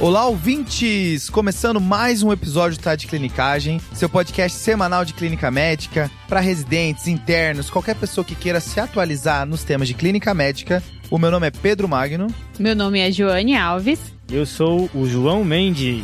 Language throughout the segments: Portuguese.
Olá, ouvintes! Começando mais um episódio do Tá de Clinicagem, seu podcast semanal de clínica médica para residentes, internos, qualquer pessoa que queira se atualizar nos temas de clínica médica. O meu nome é Pedro Magno. Meu nome é Joane Alves. Eu sou o João Mendes.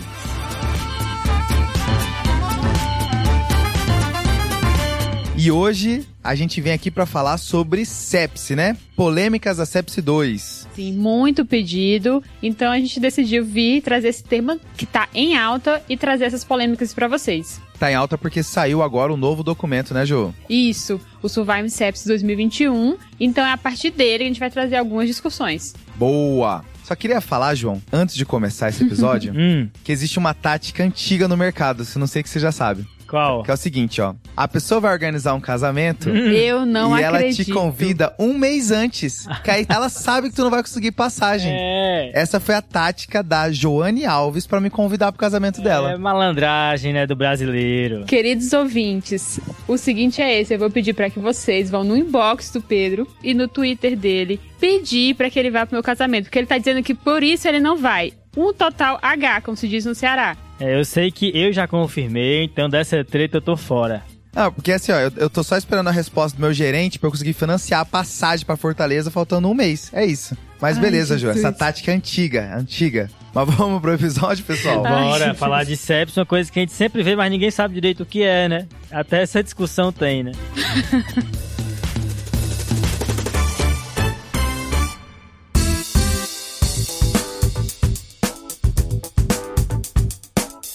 E hoje a gente vem aqui para falar sobre sepse, né? Polêmicas da sepse 2. Sim, muito pedido. Então a gente decidiu vir trazer esse tema que tá em alta e trazer essas polêmicas para vocês. Tá em alta porque saiu agora um novo documento, né, Jo? Isso, o Survive Sepsis 2021. Então é a partir dele que a gente vai trazer algumas discussões. Boa! Só queria falar, João, antes de começar esse episódio, Hum, que existe uma tática antiga no mercado, se não sei que você já sabe. Qual? Que é o seguinte, ó. A pessoa vai organizar um casamento Eu não e ela acredito. te convida um mês antes. Que aí ela sabe que tu não vai conseguir passagem. É, Essa foi a tática da Joane Alves pra me convidar pro casamento é dela. malandragem, né, do brasileiro. Queridos ouvintes, o seguinte é esse, eu vou pedir para que vocês vão no inbox do Pedro e no Twitter dele pedir para que ele vá pro meu casamento, porque ele tá dizendo que por isso ele não vai. Um total H, como se diz no Ceará. É, eu sei que eu já confirmei, então dessa treta eu tô fora. Ah, porque assim, ó, eu, eu tô só esperando a resposta do meu gerente pra eu conseguir financiar a passagem pra Fortaleza faltando um mês. É isso. Mas Ai, beleza, Jesus. essa tática é antiga, antiga. Mas vamos pro episódio, pessoal? Ai, Bora Jesus. falar de sepsis, uma coisa que a gente sempre vê, mas ninguém sabe direito o que é, né? Até essa discussão tem, né?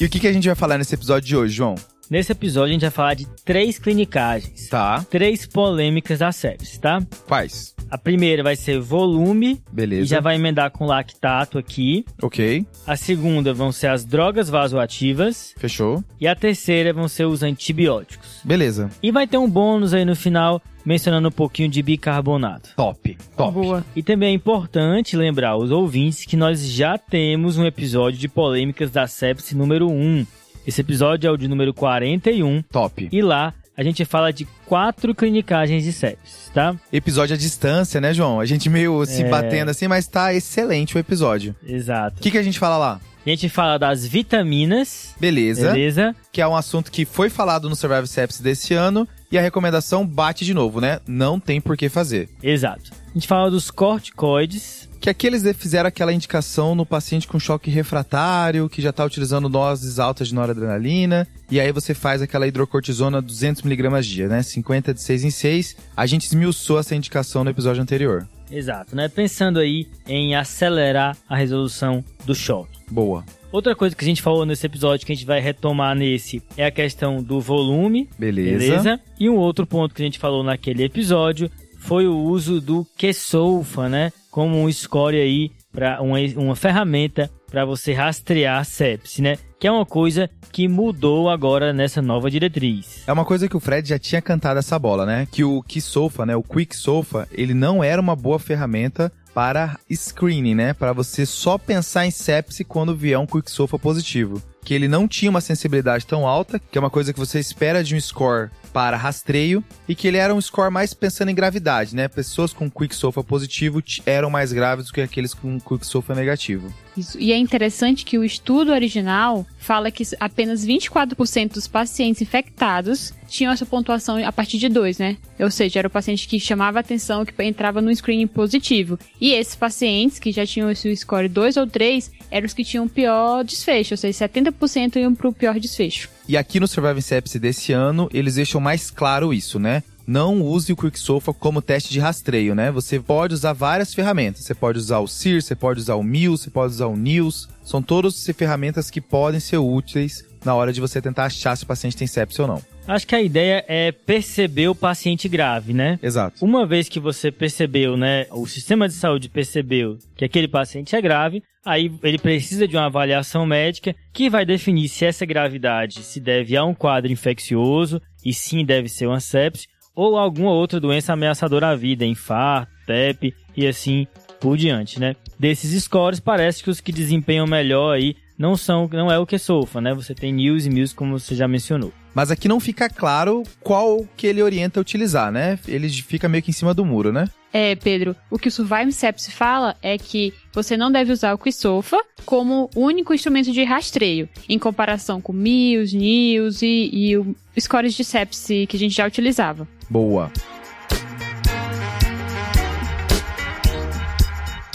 E o que, que a gente vai falar nesse episódio de hoje, João? Nesse episódio a gente vai falar de três clinicagens. Tá. Três polêmicas da sepsis, tá? Quais? A primeira vai ser volume, Beleza. e já vai emendar com lactato aqui. Ok. A segunda vão ser as drogas vasoativas. Fechou. E a terceira vão ser os antibióticos. Beleza. E vai ter um bônus aí no final, mencionando um pouquinho de bicarbonato. Top. Top. Boa. E também é importante lembrar aos ouvintes que nós já temos um episódio de polêmicas da sepsi número 1. Esse episódio é o de número 41 Top. e lá a gente fala de quatro clinicagens de sepsis, tá? Episódio à distância, né, João? A gente meio se É. batendo assim, mas tá excelente o episódio. Exato. O que, que a gente fala lá? A gente fala das vitaminas, Beleza. beleza? Que é um assunto que foi falado no Survive Sepsis desse ano. E a recomendação bate de novo, né? Não tem por que fazer. Exato. A gente fala dos corticoides, Que aqueles fizeram aquela indicação no paciente com choque refratário, que já tá utilizando doses altas de noradrenalina. E aí você faz aquela hidrocortisona 200mg dia, né? 50 de 6 em 6. A gente esmiuçou essa indicação no episódio anterior. exato, né? Pensando aí em acelerar a resolução do choque. Boa. Outra coisa que a gente falou nesse episódio que a gente vai retomar nesse é a questão do volume, Beleza. beleza? E um outro ponto que a gente falou naquele episódio foi o uso do Qsolfa, né? Como um score aí para uma, uma ferramenta para você rastrear a sepse, né? Que é uma coisa que mudou agora nessa nova diretriz. É uma coisa que o Fred já tinha cantado essa bola, né? Que o Kisofa, né? O Quick Sofa, ele não era uma boa ferramenta para screening, né? Para você só pensar em sepse quando vier um Quick Sofa positivo. Que ele não tinha uma sensibilidade tão alta, que é uma coisa que você espera de um score para rastreio, e que ele era um score mais pensando em gravidade, né? Pessoas com Quick Sofa positivo eram mais graves do que aqueles com Quick Sofa negativo. Isso. E é interessante que o estudo original fala que apenas 24% dos pacientes infectados tinham essa pontuação a partir de 2, né? Ou seja, era o paciente que chamava atenção, que entrava no screening positivo. E esses pacientes que já tinham esse score 2 ou 3 eram os que tinham o pior desfecho, ou seja, 70% iam pro pior desfecho. E aqui no Surviving Sepsis desse ano, eles deixam mais claro isso, né? Não use o QuickSofa como teste de rastreio, né? Você pode usar várias ferramentas. Você pode usar o CIR, você pode usar o MIL, você pode usar o NILS. São todas ferramentas que podem ser úteis na hora de você tentar achar se o paciente tem sepsis ou não. Acho que a ideia é perceber o paciente grave, né? Exato. Uma vez que você percebeu, né, o sistema de saúde percebeu que aquele paciente é grave, aí ele precisa de uma avaliação médica que vai definir se essa gravidade se deve a um quadro infeccioso e sim deve ser uma sepse ou alguma outra doença ameaçadora à vida, infarto, TEP e assim por diante, né? Desses scores parece que os que desempenham melhor aí não são, não é o que sofa, né? Você tem news e news como você já mencionou. Mas aqui não fica claro qual que ele orienta a utilizar, né? Ele fica meio que em cima do muro, né? É, Pedro, o que o Survive Sepsis fala é que você não deve usar o Quisofa como único instrumento de rastreio, em comparação com MIOS, NIOS e, e o scores de sepsis que a gente já utilizava. Boa.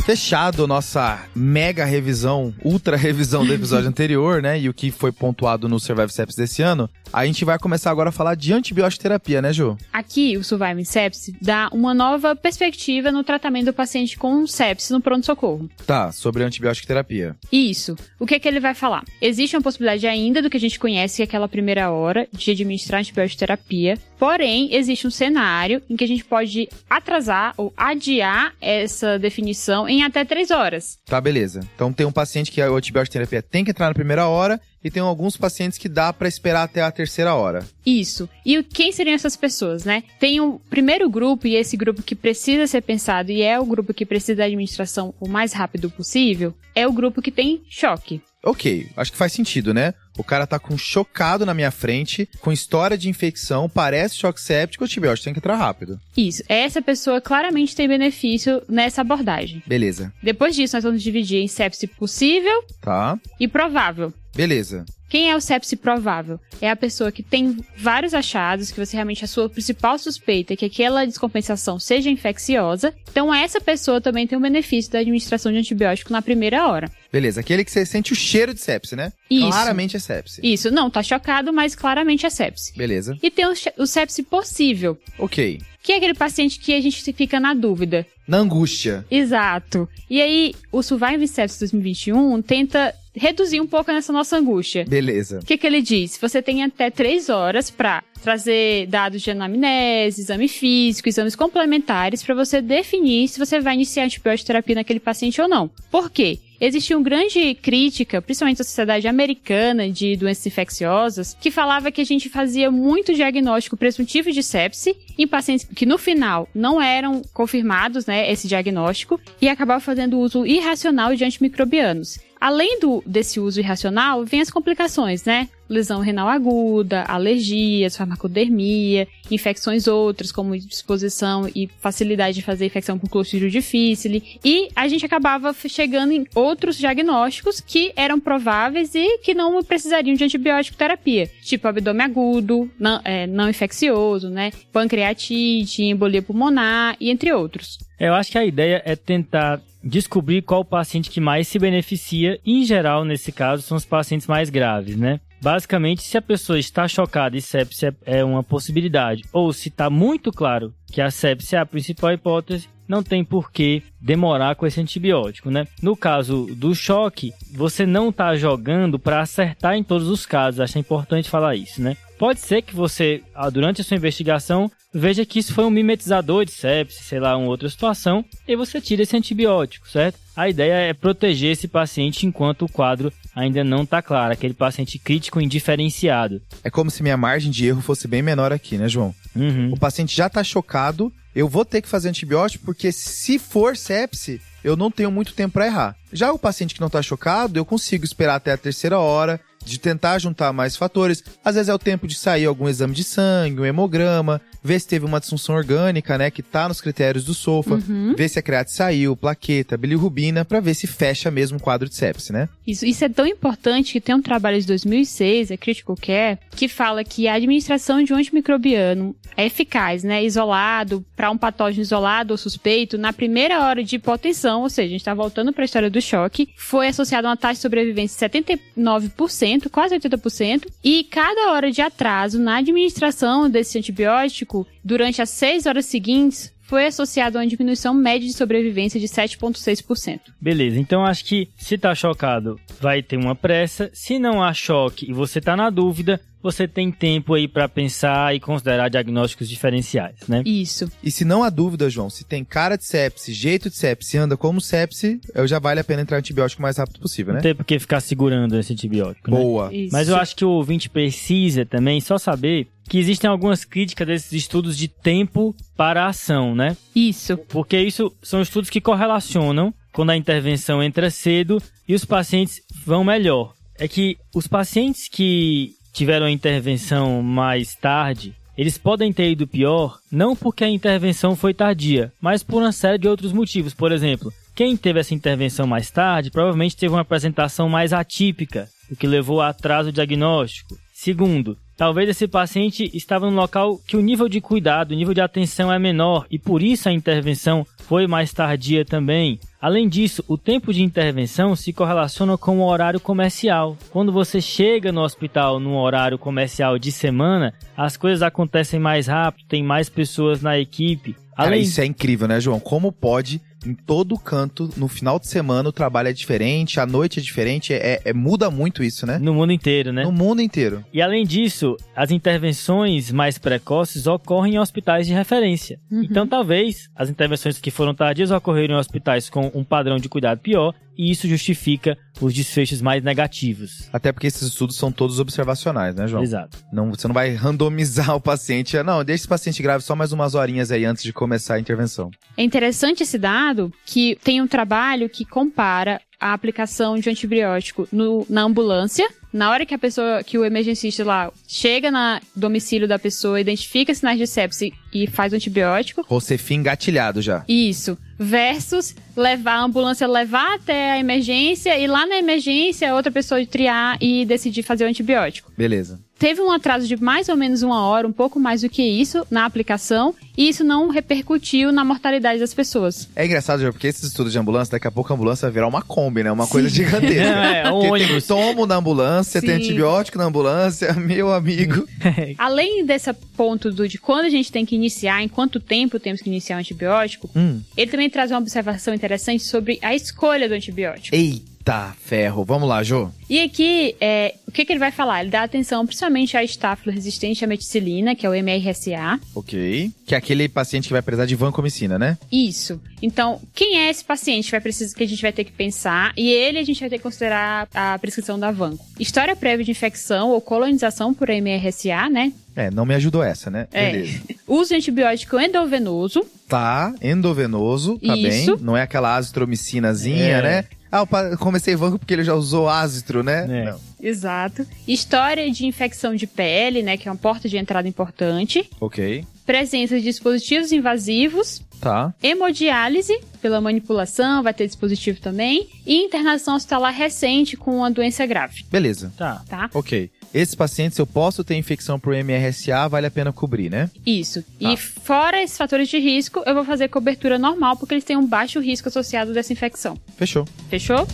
Fechado nossa mega revisão, ultra revisão do episódio anterior, né? E o que foi pontuado no Survive Sepsis desse ano, a gente vai começar agora a falar de antibiótico terapia, né, Ju? Aqui, o Surviving Sepsis dá uma nova perspectiva no tratamento do paciente com sepsis no pronto-socorro. Tá, sobre antibiótico terapia. Isso. O que é que ele vai falar? Existe uma possibilidade ainda do que a gente conhece, que é aquela primeira hora de administrar antibiótico terapia. Porém, existe um cenário em que a gente pode atrasar ou adiar essa definição em até três horas. Tá, beleza. Então tem um paciente que a antibiótico terapia tem que entrar na primeira hora e tem alguns pacientes que dá para esperar até a terceira hora. Isso. E quem seriam essas pessoas, né? Tem o primeiro grupo, e esse grupo que precisa ser pensado, e é o grupo que precisa da administração o mais rápido possível, é o grupo que tem choque. Ok, acho que faz sentido, né? O cara tá com chocado na minha frente, com história de infecção, parece choque séptico, o antibiótico tem que entrar rápido. Isso. Essa pessoa claramente tem benefício nessa abordagem. Beleza. Depois disso, nós vamos dividir em sepse possível Tá. e provável. Beleza. Quem é o sepse provável? É a pessoa que tem vários achados, que você realmente a sua principal suspeita é que aquela descompensação seja infecciosa. Então essa pessoa também tem o benefício da administração de antibiótico na primeira hora. Beleza. Aquele que você sente o cheiro de sepse, né? Isso. Claramente é sepse. Isso, não, tá chocado, mas claramente é sepse. Beleza. E tem o, o sepse possível, Ok. que é aquele paciente que a gente fica na dúvida. Na angústia. Exato. E aí, o Survive Sepsis 2021 tenta reduzir um pouco nessa nossa angústia. Beleza. O que, que ele diz? Você tem até três horas para trazer dados de anamnese, exame físico, exames complementares para você definir se você vai iniciar antibiótico terapia naquele paciente ou não. Por quê? Existia uma grande crítica, principalmente da Sociedade Americana de Doenças Infecciosas, que falava que a gente fazia muito diagnóstico presuntivo de sepse em pacientes que no final não eram confirmados, né, esse diagnóstico, e acabava fazendo uso irracional de antimicrobianos. Além do, desse uso irracional, vem as complicações, né? Lesão renal aguda, alergias, farmacodermia, infecções outras, como exposição e facilidade de fazer infecção com Clostridium difficile. E a gente acabava chegando em outros diagnósticos que eram prováveis e que não precisariam de antibiótico terapia, tipo abdômen agudo, não, é, não infeccioso, né? Pancreatite, embolia pulmonar e entre outros. Eu acho que a ideia é tentar descobrir qual o paciente que mais se beneficia. Em geral, nesse caso, são os pacientes mais graves, né? Basicamente, se a pessoa está chocada e sepsia é uma possibilidade, ou se está muito claro que a sepsia é a principal hipótese, não tem por que demorar com esse antibiótico, né? No caso do choque, você não está jogando para acertar em todos os casos. Acho importante falar isso, né? Pode ser que você, ah, durante a sua investigação, veja que isso foi um mimetizador de sepsis, sei lá, uma outra situação, e você tira esse antibiótico, certo? A ideia é proteger esse paciente enquanto o quadro ainda não está claro, aquele paciente crítico indiferenciado. É como se minha margem de erro fosse bem menor aqui, né, João? Uhum. O paciente já tá chocado, eu vou ter que fazer antibiótico porque se for sepse, eu não tenho muito tempo para errar. Já o paciente que não tá chocado, eu consigo esperar até a terceira hora de tentar juntar mais fatores. Às vezes é o tempo de sair algum exame de sangue, um hemograma, ver se teve uma disfunção orgânica, né, que tá nos critérios do SOFA, ver se a create saiu, plaqueta, bilirrubina, para ver se fecha mesmo o quadro de sepse, né? Isso, isso é tão importante que tem um trabalho de 2006, é Critical Care, que fala que a administração de um antimicrobiano é eficaz, né, isolado, para um patógeno isolado ou suspeito, na primeira hora de hipotensão, ou seja, a gente está voltando para a história do choque, foi associado a uma taxa de sobrevivência de 79%, quase 80%, e cada hora de atraso na administração desse antibiótico durante as seis horas seguintes foi associado a uma diminuição média de sobrevivência de 7,6%. Beleza, então acho que se tá chocado, vai ter uma pressa. Se não há choque e você tá na dúvida, você tem tempo aí para pensar e considerar diagnósticos diferenciais, né? Isso. E se não há dúvida, João, se tem cara de sepse, jeito de sepse, anda como sepse, eu já vale a pena entrar antibiótico o mais rápido possível, né? Não tem por que ficar segurando esse antibiótico, né? Boa. Isso. Mas eu acho que o ouvinte precisa também só saber que existem algumas críticas desses estudos de tempo para a ação, né? Isso. Porque isso são estudos que correlacionam quando a intervenção entra cedo e os pacientes vão melhor. É que os pacientes que tiveram a intervenção mais tarde, eles podem ter ido pior não porque a intervenção foi tardia, mas por uma série de outros motivos. Por exemplo, quem teve essa intervenção mais tarde provavelmente teve uma apresentação mais atípica, o que levou a atraso diagnóstico. Segundo, talvez esse paciente estava num local que o nível de cuidado, o nível de atenção é menor e por isso a intervenção foi mais tardia também. Além disso, o tempo de intervenção se correlaciona com o horário comercial. Quando você chega no hospital num horário comercial de semana, as coisas acontecem mais rápido, tem mais pessoas na equipe. Cara, Além isso é incrível, né, João? Como pode, em todo canto, no final de semana, o trabalho é diferente, a noite é diferente, é, é- muda muito isso, né? no mundo inteiro, né? No mundo inteiro. E além disso, as intervenções mais precoces ocorrem em hospitais de referência. Então, talvez as intervenções que foram tardias ocorreram em hospitais com um padrão de cuidado pior, e isso justifica os desfechos mais negativos. Até porque esses estudos são todos observacionais, né, João? Exato. Não, você não vai randomizar o paciente. Não, deixa esse paciente grave só mais umas horinhas aí antes de começar a intervenção. É interessante esse dado que tem um trabalho que compara a aplicação de antibiótico no- na ambulância. Na hora que a pessoa, que o emergencista lá chega no domicílio da pessoa, identifica sinais de sepse e faz o antibiótico. Rocefim engatilhado já. Isso. Versus levar a ambulância, levar até a emergência e lá na emergência outra pessoa triar e decidir fazer o antibiótico. Beleza. Teve um atraso de mais ou menos uma hora, um pouco mais do que isso, na aplicação, e isso não repercutiu na mortalidade das pessoas. É engraçado, João, porque esses estudos de ambulância, daqui a pouco a ambulância vai virar uma Kombi, né? Uma coisa gigantesca. É, um Porque ônibus. Tem tomo na ambulância, tem Sim. antibiótico na ambulância, meu amigo. Além desse ponto do de quando a gente tem que iniciar, em quanto tempo temos que iniciar o antibiótico, Hum. ele também traz uma observação interessante sobre a escolha do antibiótico. Eita ferro. Vamos lá, Jô. E aqui, é, o que, que ele vai falar? Ele dá atenção principalmente à estáfilo resistente à meticilina, que é o MRSA. Ok. Que é aquele paciente que vai precisar de vancomicina, né? Isso. Então, quem é esse paciente vai precisar, que a gente vai ter que pensar? E ele a gente vai ter que considerar a prescrição da vanco. História prévia de infecção ou colonização por MRSA, né? É, não me ajudou essa, né? É. Beleza. Uso de antibiótico endovenoso. Tá, endovenoso, tá Isso. bem. Não é aquela azitromicinazinha, É. né? Ah, eu comecei vanco porque ele já usou ácitro, né? É. Não. Exato. História de infecção de pele, né? Que é uma porta de entrada importante. Ok. Presença de dispositivos invasivos. Tá. Hemodiálise, pela manipulação, vai ter dispositivo também. E internação hospitalar recente com uma doença grave, Beleza. Tá. tá? Ok. Esses pacientes, eu posso ter infecção por MRSA, vale a pena cobrir, né? Isso. Tá. E fora esses fatores de risco, eu vou fazer cobertura normal, porque eles têm um baixo risco associado dessa infecção. Fechou. Fechou?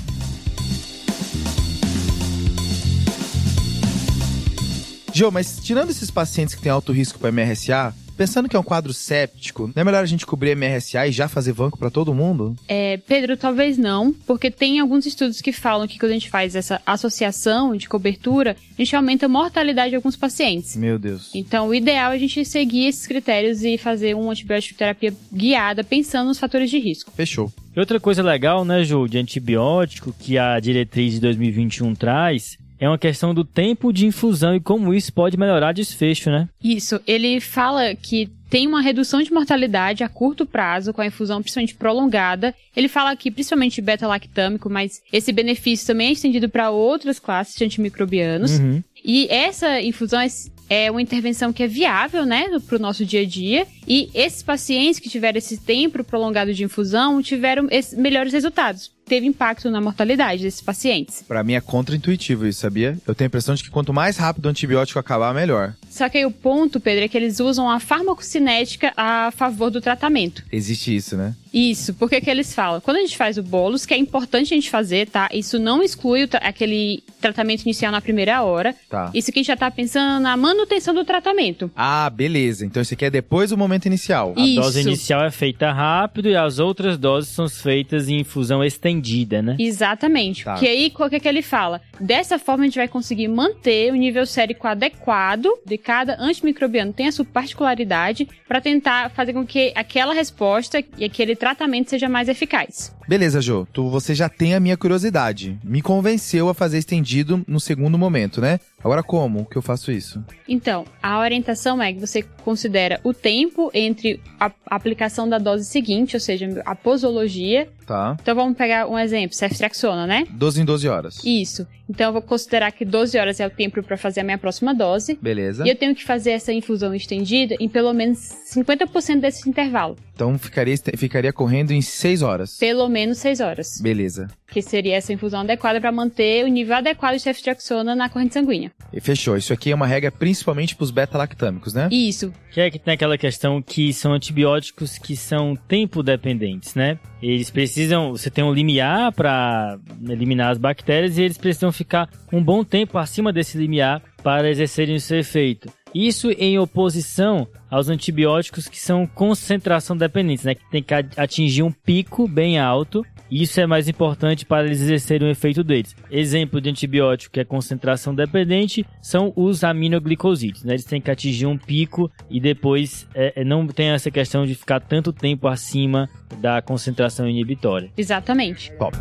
Jô, mas tirando esses pacientes que têm alto risco para MRSA, pensando que é um quadro séptico, não é melhor a gente cobrir MRSA e já fazer vanco para todo mundo? É, Pedro, talvez não, porque tem alguns estudos que falam que quando a gente faz essa associação de cobertura, a gente aumenta a mortalidade de alguns pacientes. Meu Deus. Então, o ideal é a gente seguir esses critérios e fazer uma antibiótico terapia guiada pensando nos fatores de risco. Fechou. E outra coisa legal, né, Ju, de antibiótico que a diretriz de 2021 traz é uma questão do tempo de infusão e como isso pode melhorar desfecho, né? Isso, ele fala que tem uma redução de mortalidade a curto prazo com a infusão principalmente prolongada. Ele fala aqui principalmente beta-lactâmico, mas esse benefício também é estendido para outras classes de antimicrobianos. Uhum. E essa infusão é- é uma intervenção que é viável, né, para o nosso dia a dia. E esses pacientes que tiveram esse tempo prolongado de infusão tiveram melhores resultados. Teve impacto na mortalidade desses pacientes. Pra mim é contra-intuitivo isso, sabia? Eu tenho a impressão de que quanto mais rápido o antibiótico acabar, melhor. Só que aí o ponto, Pedro, é que eles usam a farmacocinética a favor do tratamento. Existe isso, né? Isso, porque que eles falam? Quando a gente faz o bolos, que é importante a gente fazer, tá? Isso não exclui tra- aquele tratamento inicial na primeira hora. Tá. Isso que a gente já tá pensando na manutenção do tratamento. Ah, beleza. Então isso aqui é depois do momento inicial. A Isso. dose inicial é feita rápido e as outras doses são feitas em infusão estendida, né? Exatamente. Tá. Que aí, qual que é que ele fala? Dessa forma, a gente vai conseguir manter o nível sérico adequado de cada antimicrobiano. Tem a sua particularidade para tentar fazer com que aquela resposta e aquele tratamento seja mais eficaz. Beleza, Jô. Tu, você já tem a minha curiosidade. Me convenceu a fazer estendido no segundo momento, né? Agora como que eu faço isso? Então, a orientação é que você considera o tempo entre a aplicação da dose seguinte, ou seja, a posologia. Tá. Então vamos pegar um exemplo, ceftriaxona, né? 12 em 12 horas. Isso. Então eu vou considerar que 12 horas é o tempo para fazer a minha próxima dose. Beleza. E eu tenho que fazer essa infusão estendida em pelo menos 50% desse intervalo. Então ficaria, ficaria correndo em 6 horas. Pelo menos 6 horas. Beleza. Que seria essa infusão adequada para manter o nível adequado de ceftriaxona na corrente sanguínea. E fechou. Isso aqui é uma regra principalmente para os beta-lactâmicos, né? Isso. Que é que tem aquela questão que são antibióticos que são tempo dependentes, né? Eles precisam, você tem um limiar para eliminar as bactérias e eles precisam ficar um bom tempo acima desse limiar para exercerem o seu efeito. Isso em oposição aos antibióticos que são concentração dependentes, né? Que tem que atingir um pico bem alto isso é mais importante para eles exercerem o efeito deles. Exemplo de antibiótico que é concentração dependente são os aminoglicosídeos. Né? Eles têm que atingir um pico e depois é, é não tem essa questão de ficar tanto tempo acima da concentração inibitória. Exatamente. Top.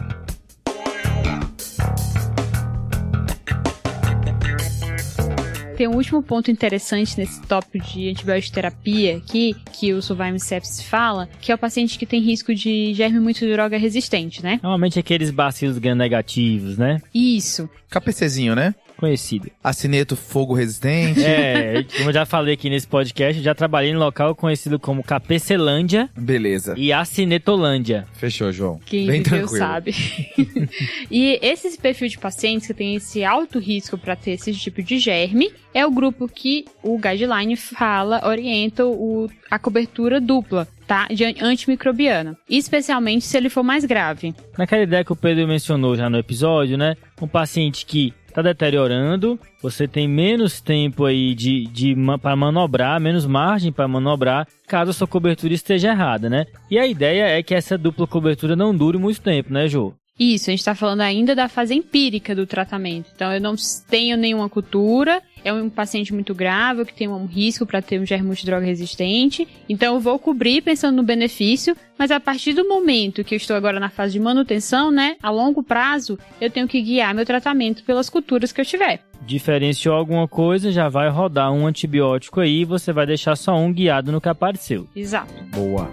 Tem um último ponto interessante nesse tópico de antibiótico terapia aqui, que o Surviving Sepsis fala, que é o paciente que tem risco de germe muito droga resistente, né? Normalmente aqueles bacilos gram-negativos, né? Isso. KPCzinho, né? Conhecido. Acineto fogo resistente. É, como eu já falei aqui nesse podcast, já trabalhei em local conhecido como Capecelândia. Beleza. E Acinetolândia. Fechou, João. Quem Bem viveu tranquilo. sabe. e esse perfil de pacientes que tem esse alto risco para ter esse tipo de germe é o grupo que o guideline fala, orienta o, a cobertura dupla. Tá? De antimicrobiana, especialmente se ele for mais grave. Naquela ideia que o Pedro mencionou já no episódio, né? Um paciente que está deteriorando, você tem menos tempo aí de, de para manobrar, menos margem para manobrar, caso a sua cobertura esteja errada, né? E a ideia é que essa dupla cobertura não dure muito tempo, né, Jô? Isso, a gente está falando ainda da fase empírica do tratamento. Então, eu não tenho nenhuma cultura, é um paciente muito grave, que tem um risco para ter um germe multidroga resistente. Então, eu vou cobrir pensando no benefício, mas a partir do momento que eu estou agora na fase de manutenção, né, a longo prazo, eu tenho que guiar meu tratamento pelas culturas que eu tiver. Diferenciou alguma coisa, já vai rodar um antibiótico aí, você vai deixar só um guiado no que apareceu. Exato. Boa.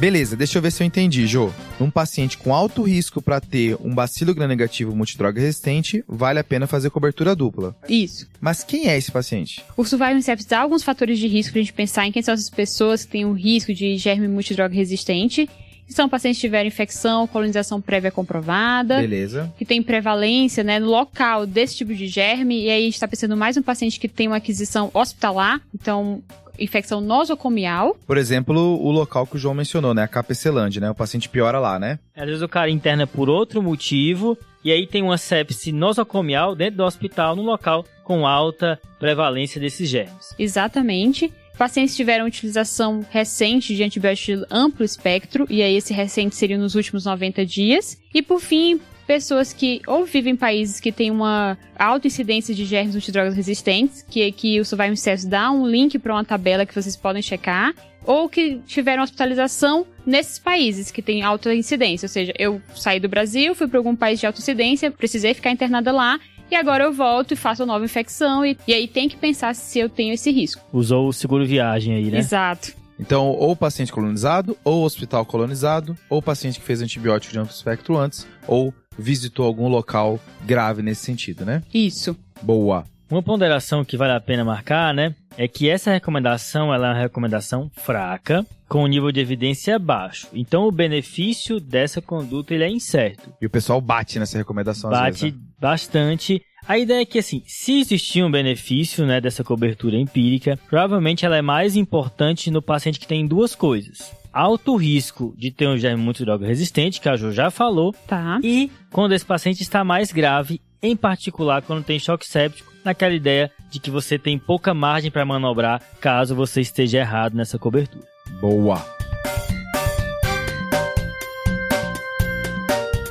Beleza, deixa eu ver se eu entendi, Jô. Um paciente com alto risco para ter um bacilo gram-negativo multidroga resistente, vale a pena fazer cobertura dupla. Isso. Mas quem é esse paciente? O survival sepsis dá alguns fatores de risco pra gente pensar em quem são essas pessoas que têm um risco de germe multidroga resistente. Que são pacientes que tiveram infecção, colonização prévia comprovada. Beleza. Que tem prevalência, né, no local desse tipo de germe. E aí a gente tá pensando mais um paciente que tem uma aquisição hospitalar. Então, infecção nosocomial. Por exemplo, o local que o João mencionou, né? A KPClândia, né? O paciente piora lá, né? Às vezes o cara interna por outro motivo e aí tem uma sepse nosocomial dentro do hospital, no local com alta prevalência desses germes. Exatamente. Pacientes tiveram utilização recente de antibiótico de amplo espectro, e aí esse recente seria nos últimos 90 dias. E por fim, pessoas que ou vivem em países que têm uma alta incidência de germes multidrogas resistentes, que aqui o Surviving Cells dá um link para uma tabela que vocês podem checar, ou que tiveram hospitalização nesses países que têm alta incidência. Ou seja, eu saí do Brasil, fui para algum país de alta incidência, precisei ficar internada lá, e agora eu volto e faço uma nova infecção, e, e aí tem que pensar se eu tenho esse risco. Usou o seguro viagem aí, né? Exato. Então, ou paciente colonizado, ou hospital colonizado, ou paciente que fez antibiótico de amplo espectro antes, ou visitou algum local grave nesse sentido, né? Isso. Boa. Uma ponderação que vale a pena marcar, né, é que essa recomendação ela é uma recomendação fraca, com nível de evidência baixo. Então o benefício dessa conduta ele é incerto. E o pessoal bate nessa recomendação Bate às vezes, né? bastante. A ideia é que, assim, se existir um benefício né, dessa cobertura empírica, provavelmente ela é mais importante no paciente que tem duas coisas. Alto risco de ter um germe muito droga resistente, que a Jo já falou, Tá. e quando esse paciente está mais grave, em particular quando tem choque séptico, naquela ideia de que você tem pouca margem para manobrar caso você esteja errado nessa cobertura. Boa.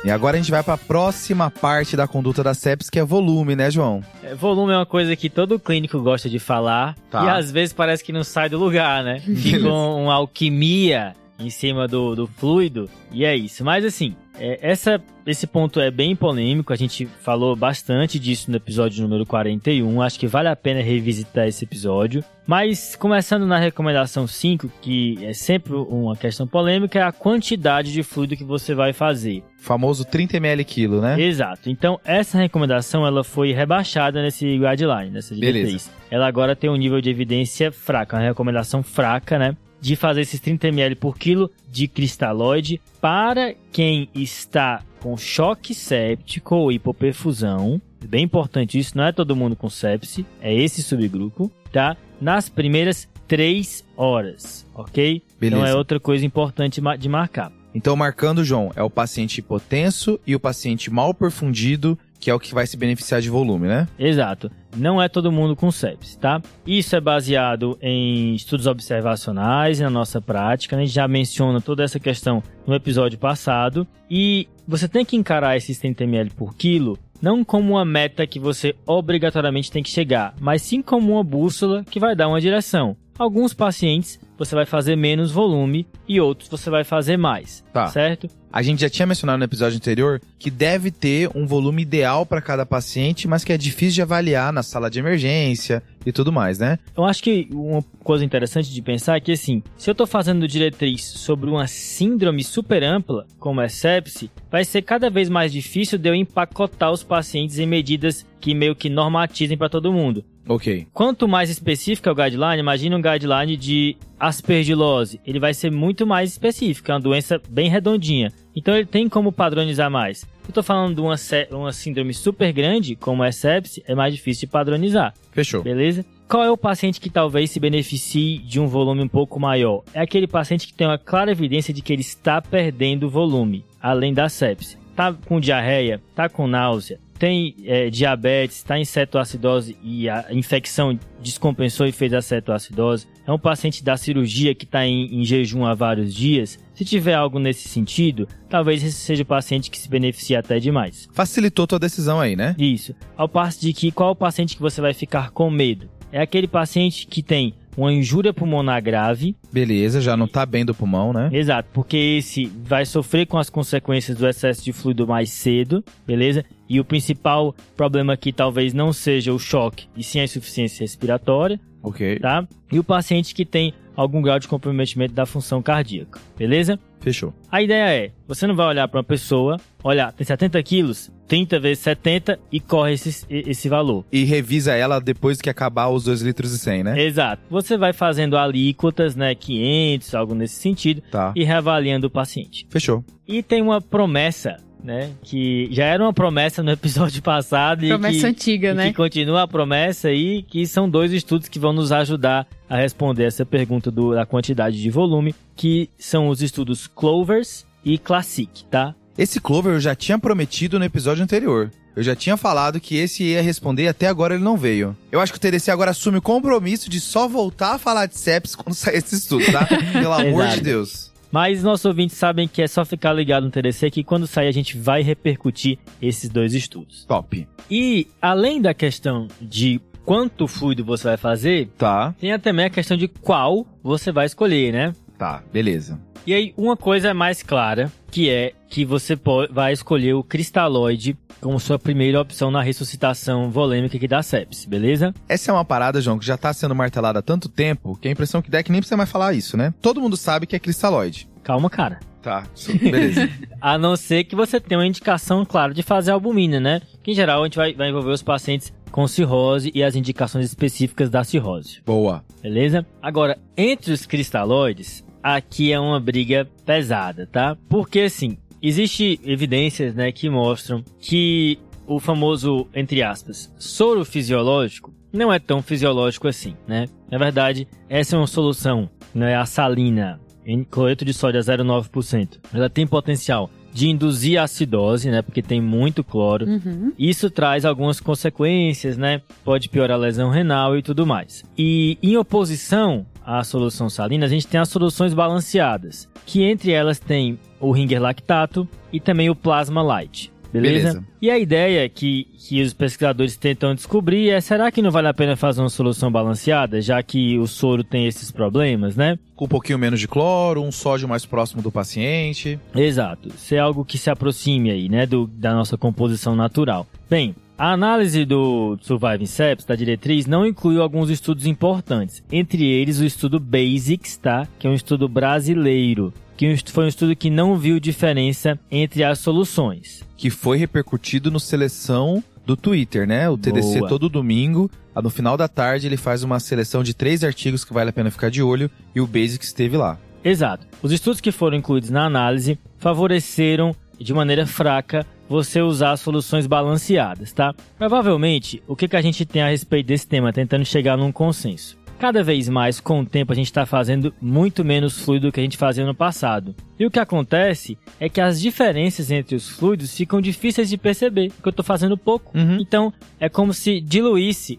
E agora a gente vai para a próxima parte da conduta da sepsis, que é volume, né, João? É, volume é uma coisa que todo clínico gosta de falar Tá. e às vezes parece que não sai do lugar, né? Fica uma alquimia em cima do, do fluido, e é isso. Mas assim, é, essa, esse ponto é bem polêmico, a gente falou bastante disso no episódio número 41, acho que vale a pena revisitar esse episódio. Mas começando na recomendação 5, que é sempre uma questão polêmica, é a quantidade de fluido que você vai fazer. Famoso 30 ml quilo, né? Exato. Então, essa recomendação ela foi rebaixada nesse guideline, nessa diretriz. Beleza. Ela agora tem um nível de evidência fraca, uma recomendação fraca, né? De fazer esses 30 ml por quilo de cristalóide para quem está com choque séptico ou hipoperfusão. Bem importante isso, não é todo mundo com sepse, é esse subgrupo, tá? Nas primeiras 3 horas, ok? Beleza. Então é outra coisa importante de marcar. Então, marcando, João, é o paciente hipotenso e o paciente mal perfundido, que é o que vai se beneficiar de volume, né? Exato. Não é todo mundo com sepsis, tá? Isso é baseado em estudos observacionais na nossa prática. né? A gente já menciona toda essa questão no episódio passado. E você tem que encarar esses 30 ml por quilo não como uma meta que você obrigatoriamente tem que chegar, mas sim como uma bússola que vai dar uma direção. Alguns pacientes você vai fazer menos volume e outros você vai fazer mais, Tá. certo? A gente já tinha mencionado no episódio anterior que deve ter um volume ideal para cada paciente, mas que é difícil de avaliar na sala de emergência e tudo mais, né? Eu acho que uma coisa interessante de pensar é que, assim, se eu tô fazendo diretriz sobre uma síndrome super ampla, como é sepse, vai ser cada vez mais difícil de eu empacotar os pacientes em medidas que meio que normatizem para todo mundo. Ok. Quanto mais específico é o guideline, imagina um guideline de aspergilose. Ele vai ser muito mais específico, é uma doença bem redondinha. Então ele tem como padronizar mais. Eu tô falando de uma, uma síndrome super grande, como é sepse, é mais difícil de padronizar. Fechou. Beleza? Qual é o paciente que talvez se beneficie de um volume um pouco maior? É aquele paciente que tem uma clara evidência de que ele está perdendo volume, além da sepse. Tá com diarreia, tá com náusea, tem é, diabetes, está em cetoacidose e a infecção descompensou e fez a cetoacidose. É um paciente da cirurgia que está em, em jejum há vários dias. Se tiver algo nesse sentido, talvez esse seja o paciente que se beneficie até demais. Facilitou tua decisão aí, né? Isso. Ao passo de que qual é o paciente que você vai ficar com medo? É aquele paciente que tem uma injúria pulmonar grave, Beleza, já não tá bem do pulmão, né? exato, porque esse vai sofrer com as consequências do excesso de fluido mais cedo, beleza? E o principal problema aqui talvez não seja o choque, e sim a insuficiência respiratória, Ok. tá? E o paciente que tem algum grau de comprometimento da função cardíaca, beleza? Fechou. A ideia é, você não vai olhar para uma pessoa, olhar, tem 70 quilos, 30 vezes 70 e corre esse, esse valor. E revisa ela depois que acabar os 2 litros e 100, né? Exato. Você vai fazendo alíquotas, né, 500, algo nesse sentido, Tá. e reavaliando o paciente. Fechou. E tem uma promessa, né, que já era uma promessa no episódio passado Promessa e que, antiga, e né? que continua a promessa aí, que são dois estudos que vão nos ajudar a responder essa pergunta do- da quantidade de volume, que são os estudos Clovers e Classic, tá? Esse Clover eu já tinha prometido no episódio anterior. Eu já tinha falado que esse ia responder e até agora ele não veio. Eu acho que o TDC agora assume o compromisso de só voltar a falar de sepsis quando sair esse estudo, tá? Pelo amor de Deus. Mas nossos ouvintes sabem que é só ficar ligado no TDC que quando sair a gente vai repercutir esses dois estudos. Top. E além da questão de quanto fluido você vai fazer, Tá. tem também a questão de qual você vai escolher, né? Tá, beleza. E aí, uma coisa é mais clara, que é que você vai escolher o cristalóide como sua primeira opção na ressuscitação volêmica que dá sepsis, beleza? Essa é uma parada, João, que já tá sendo martelada há tanto tempo que a impressão que dá é que nem precisa mais falar isso, né? Todo mundo sabe que é cristalóide. Calma, cara. Tá, beleza. A não ser que você tenha uma indicação clara de fazer albumina, né? Que em geral a gente vai, vai envolver os pacientes com cirrose e as indicações específicas da cirrose. Boa. Beleza? Agora, entre os cristalóides, aqui é uma briga pesada, tá? Porque assim, existe evidências, né, que mostram que o famoso, entre aspas, soro fisiológico não é tão fisiológico assim, né? Na verdade, essa é uma solução, né, a salina em cloreto de sódio a 0,9%. Ela tem potencial de induzir a acidose, né, porque tem muito cloro. Uhum. Isso traz algumas consequências, né? Pode piorar a lesão renal e tudo mais. E em oposição à solução salina, a gente tem as soluções balanceadas, que entre elas tem o ringer lactato e também o plasma light. Beleza? Beleza. E a ideia que, que os pesquisadores tentam descobrir é: será que não vale a pena fazer uma solução balanceada, já que o soro tem esses problemas, né? Com um pouquinho menos de cloro, um sódio mais próximo do paciente. Exato. Ser algo que se aproxime aí, né, do, da nossa composição natural. Bem, a análise do Surviving Sepsis, da diretriz, não incluiu alguns estudos importantes. Entre eles, o estudo BASICS, tá? Que é um estudo brasileiro. Que foi um estudo que não viu diferença entre as soluções. Que foi repercutido no seleção do Twitter, né? O TDC Boa. todo domingo, no final da tarde, ele faz uma seleção de três artigos que vale a pena ficar de olho e o Basics esteve lá. Exato. Os estudos que foram incluídos na análise favoreceram de maneira fraca você usar soluções balanceadas, tá? Provavelmente, o que, que a gente tem a respeito desse tema, tentando chegar num consenso. Cada vez mais, com o tempo, a gente está fazendo muito menos fluido do que a gente fazia no passado. E o que acontece é que as diferenças entre os fluidos ficam difíceis de perceber, porque eu estou fazendo pouco. Uhum. Então, é como se diluísse,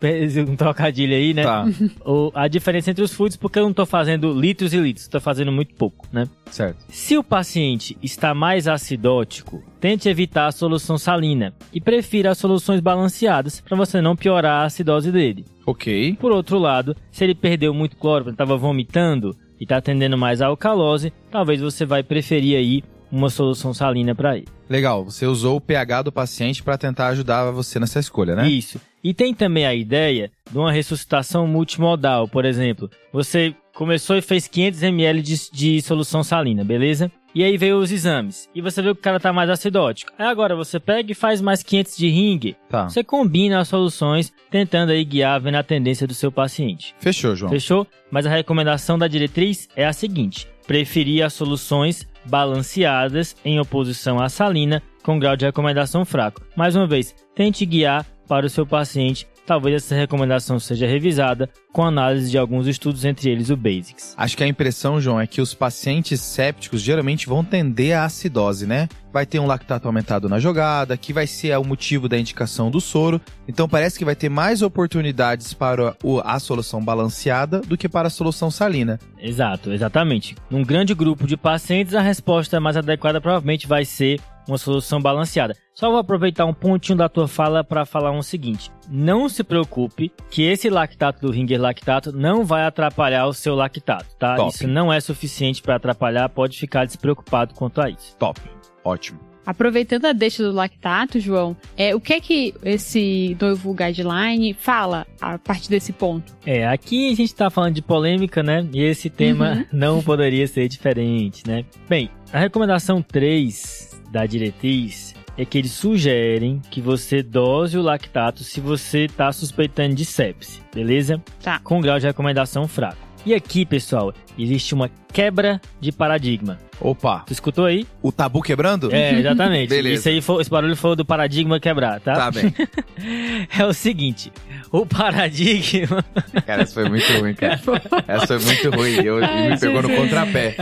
um trocadilho aí, né? Tá, O- a diferença entre os fluidos, porque eu não estou fazendo litros e litros, estou fazendo muito pouco, né? certo. Se o paciente está mais acidótico, tente evitar a solução salina e prefira as soluções balanceadas para você não piorar a acidose dele. Ok. Por outro lado, se ele perdeu muito cloro, estava vomitando e está tendendo mais à alcalose, talvez você vai preferir aí uma solução salina para ele. Legal, você usou o pH do paciente para tentar ajudar você nessa escolha, né? Isso. E tem também a ideia de uma ressuscitação multimodal, por exemplo. Você começou e fez 500 ml de, de solução salina, beleza? E aí veio os exames. E você viu que o cara tá mais acidótico. Aí agora você pega e faz mais 500 de ringue. Tá. Você combina as soluções, tentando aí guiar, vendo a tendência do seu paciente. Fechou, João. Fechou? Mas a recomendação da diretriz é a seguinte: preferir as soluções balanceadas em oposição à salina com grau de recomendação fraco. Mais uma vez, tente guiar para o seu paciente. Talvez essa recomendação seja revisada com análise de alguns estudos, entre eles o BASICS. Acho que a impressão, João, é que os pacientes sépticos geralmente vão tender à acidose, né? Vai ter um lactato aumentado na jogada, que vai ser o motivo da indicação do soro. Então parece que vai ter mais oportunidades para a solução balanceada do que para a solução salina. Exato, exatamente. Num grande grupo de pacientes, a resposta mais adequada provavelmente vai ser uma solução balanceada. Só vou aproveitar um pontinho da tua fala para falar um seguinte: não se preocupe que esse lactato do Ringer lactato não vai atrapalhar o seu lactato, tá? Top. Isso não é suficiente para atrapalhar, pode ficar despreocupado quanto a isso. Top. Ótimo. Aproveitando a deixa do lactato, João, é, o que é que esse novo guideline fala a partir desse ponto? É, aqui a gente tá falando de polêmica, né? E esse tema Uhum. não poderia ser diferente, né? Bem, a recomendação 3 da diretriz é que eles sugerem que você dose o lactato se você tá suspeitando de sepse, beleza? Tá. Com grau de recomendação fraco. E aqui, pessoal, existe uma quebra de paradigma. Opa, Tu escutou aí? o tabu quebrando? É, exatamente. Beleza. Isso aí foi, esse barulho foi do paradigma quebrar, tá? Tá bem. É o seguinte, o paradigma Cara, essa foi muito ruim, cara. Essa foi muito ruim. Eu, Ai, me pegou no contrapé.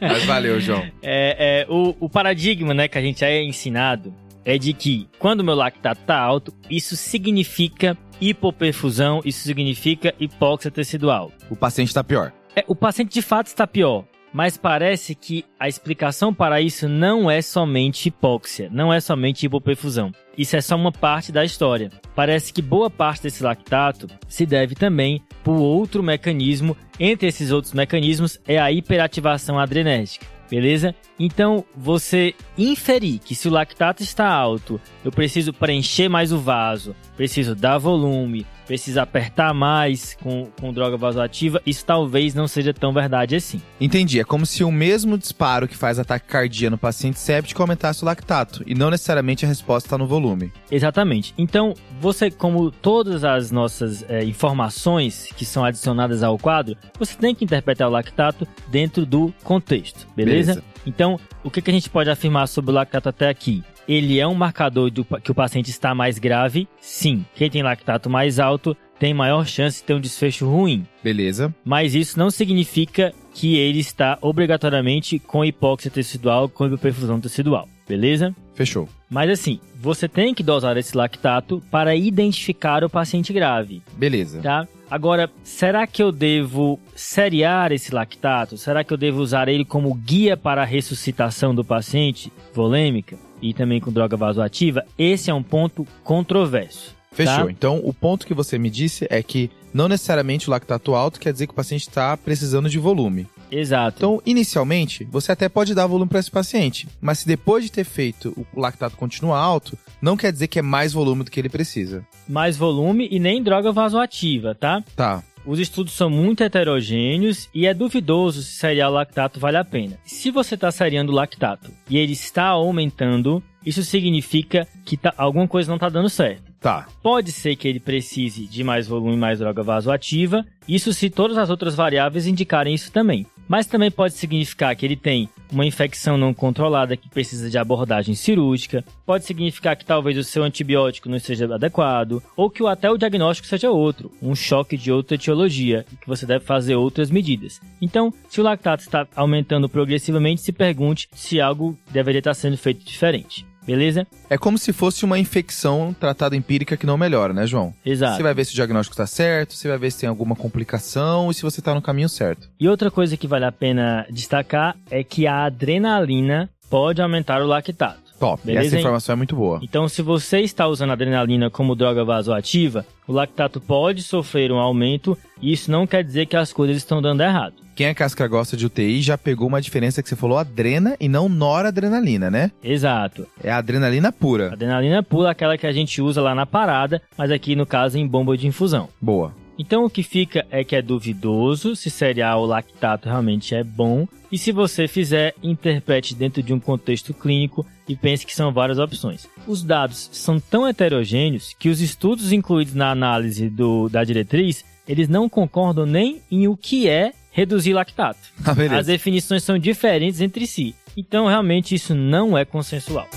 Mas valeu, João. É, é, o, o paradigma né, que a gente é ensinado é de que quando o meu lactato tá alto, isso significa hipoperfusão, isso significa hipóxia tecidual. O paciente tá pior. É, o paciente de fato está pior, mas parece que a explicação para isso não é somente hipóxia, não é somente hipoperfusão. Isso é só uma parte da história. Parece que boa parte desse lactato se deve também por outro mecanismo. Entre esses outros mecanismos é a hiperativação adrenérgica. Beleza? Então, você inferir que se o lactato está alto, eu preciso preencher mais o vaso, preciso dar volume, preciso apertar mais com, com droga vasoativa, isso talvez não seja tão verdade assim. Entendi. É como se o mesmo disparo que faz ataque cardíaco no paciente séptico aumentasse o lactato. E não necessariamente a resposta está no volume. Exatamente. Então, você, como todas as nossas eh, informações que são adicionadas ao quadro, você tem que interpretar o lactato dentro do contexto, beleza? Beleza. Então, o que, que a gente pode afirmar sobre o lactato até aqui? Ele é um marcador do, que o paciente está mais grave? Sim. Quem tem lactato mais alto tem maior chance de ter um desfecho ruim. Beleza. Mas isso não significa que ele está obrigatoriamente com hipóxia tecidual, com hiperfusão tecidual, beleza? Fechou. Mas assim, você tem que dosar esse lactato para identificar o paciente grave, Beleza. tá? Agora, será que eu devo seriar esse lactato? Será que eu devo usar ele como guia para a ressuscitação do paciente volêmica? e também com droga vasoativa, esse é um ponto controverso. Fechou. Tá. Então, o ponto que você me disse é que não necessariamente o lactato alto quer dizer que o paciente está precisando de volume. Exato. Então, inicialmente, você até pode dar volume para esse paciente, mas se depois de ter feito o lactato continua alto, não quer dizer que é mais volume do que ele precisa. mais volume e nem droga vasoativa, tá? Tá. Os estudos são muito heterogêneos e é duvidoso se seriar o lactato vale a pena. Se você está seriando o lactato e ele está aumentando, isso significa que tá- alguma coisa não está dando certo. Tá. Pode ser que ele precise de mais volume mais droga vasoativa, isso se todas as outras variáveis indicarem isso também. Mas também pode significar que ele tem uma infecção não controlada que precisa de abordagem cirúrgica, pode significar que talvez o seu antibiótico não esteja adequado, ou que até o diagnóstico seja outro, um choque de outra etiologia, e que você deve fazer outras medidas. Então, se o lactato está aumentando progressivamente, se pergunte se algo deveria estar sendo feito diferente. Beleza? É como se fosse uma infecção tratada empírica que não melhora, né, João? Exato. Você vai ver se o diagnóstico está certo, você vai ver se tem alguma complicação e se você está no caminho certo. E outra coisa que vale a pena destacar é que a adrenalina pode aumentar o lactato. Top. Beleza, Essa hein? informação é muito boa. Então, se você está usando adrenalina como droga vasoativa, o lactato pode sofrer um aumento e isso não quer dizer que as coisas estão dando errado. Quem é casca grossa de UTI já pegou uma diferença que você falou adrena e não noradrenalina, né? Exato. É a adrenalina pura. Adrenalina pura, aquela que a gente usa lá na parada, mas aqui no caso em bomba de infusão. Boa. Então o que fica é que é duvidoso se cereal ou lactato realmente é bom. E se você fizer, interprete dentro de um contexto clínico e pense que são várias opções. Os dados são tão heterogêneos que os estudos incluídos na análise do, da diretriz, eles não concordam nem em o que é reduzir lactato. Ah. As definições são diferentes entre si. Então realmente isso não é consensual.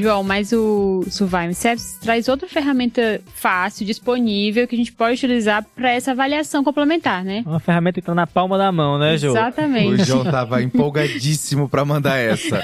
João, mas o Survive Sepsis traz outra ferramenta fácil, disponível, que a gente pode utilizar para essa avaliação complementar, né? Uma ferramenta que tá na palma da mão, né, Jô? O Exatamente. João tava empolgadíssimo pra mandar essa.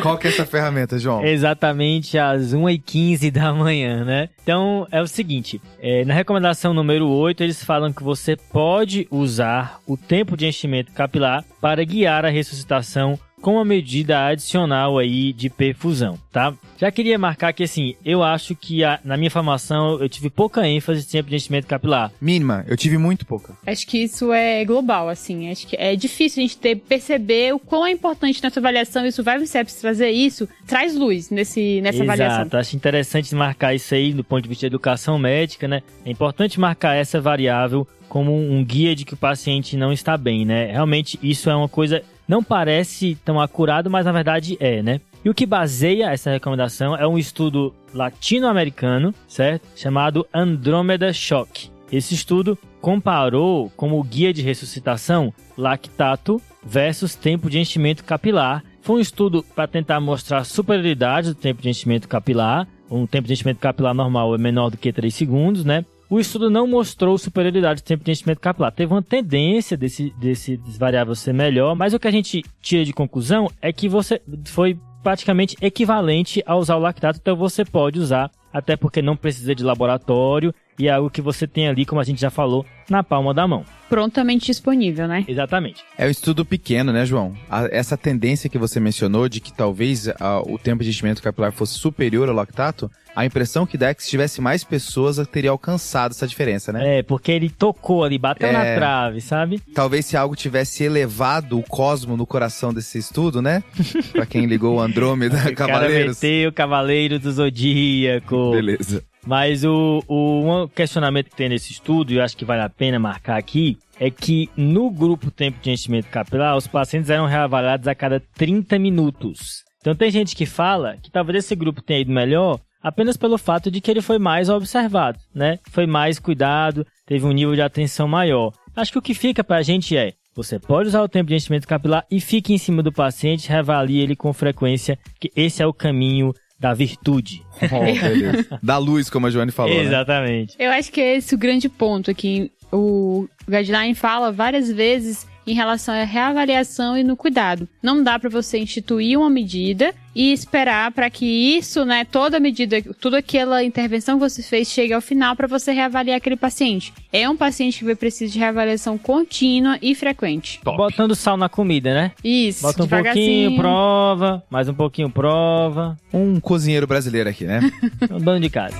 Qual que é essa ferramenta, João? Exatamente às 1h15 da manhã, né? Então é o seguinte: é, na recomendação número 8, eles falam que você pode usar o tempo de enchimento capilar para guiar a ressuscitação com uma medida adicional aí de perfusão, tá? Já queria marcar que assim, eu acho que a- na minha formação eu tive pouca ênfase em tempo de enchimento capilar. Mínima, eu tive muito pouca. Acho que isso é global, assim. Acho que é difícil a gente ter, perceber o quão é importante nessa avaliação. E o Survival Sepsis trazer isso traz luz nesse, nessa avaliação. Exato, acho interessante marcar isso aí do ponto de vista de educação médica, né? É importante marcar essa variável como um guia de que o paciente não está bem, né? Realmente isso é uma coisa não parece tão acurado, mas na verdade é, né? E o que baseia essa recomendação é um estudo latino-americano, certo? Chamado Andromeda Shock. Esse estudo comparou como guia de ressuscitação lactato versus tempo de enchimento capilar. Foi um estudo para tentar mostrar a superioridade do tempo de enchimento capilar. Um tempo de enchimento capilar normal é menor do que 3 segundos, né? O estudo não mostrou superioridade do tempo de enchimento capilar. Teve uma tendência desse, desse variável ser melhor, mas o que a gente tira de conclusão é que você foi praticamente equivalente a usar o lactato, então você pode usar, até porque não precisa de laboratório e é algo que você tem ali, como a gente já falou, na palma da mão. Prontamente disponível, né? Exatamente. É um estudo pequeno, né, João? A- essa tendência que você mencionou de que talvez ah, o tempo de enchimento capilar fosse superior ao lactato, a impressão que dá é que se tivesse mais pessoas, teria alcançado essa diferença, né? É, porque ele tocou ali, bateu É. na trave, sabe? Talvez se algo tivesse elevado o cosmo no coração desse estudo, né? pra quem ligou o Andrômeda, O cara Cavaleiros. meteu o Cavaleiro do Zodíaco. Beleza. Mas o, o um questionamento que tem nesse estudo, e eu acho que vale a pena marcar aqui, é que no grupo tempo de enchimento capilar, os pacientes eram reavaliados a cada 30 minutos. Então tem gente que fala que talvez esse grupo tenha ido melhor apenas pelo fato de que ele foi mais observado, né? Foi mais cuidado, teve um nível de atenção maior. Acho que o que fica pra gente é, você pode usar o tempo de enchimento capilar e fique em cima do paciente, reavalie ele com frequência, que esse é o caminho da virtude. Oh. Da luz, como a Joane falou. né? Exatamente. Eu acho que é esse o grande ponto aqui. O guideline fala várias vezes em relação à reavaliação e no cuidado. Não dá para você instituir uma medida e esperar para que isso, né, toda medida, toda aquela intervenção que você fez chegue ao final para você reavaliar aquele paciente. É um paciente que vai precisar de reavaliação contínua e frequente. Top. Botando sal na comida, né? Isso. Bota um pouquinho, prova, mais um pouquinho, prova. Um cozinheiro brasileiro aqui, né? um dono de casa.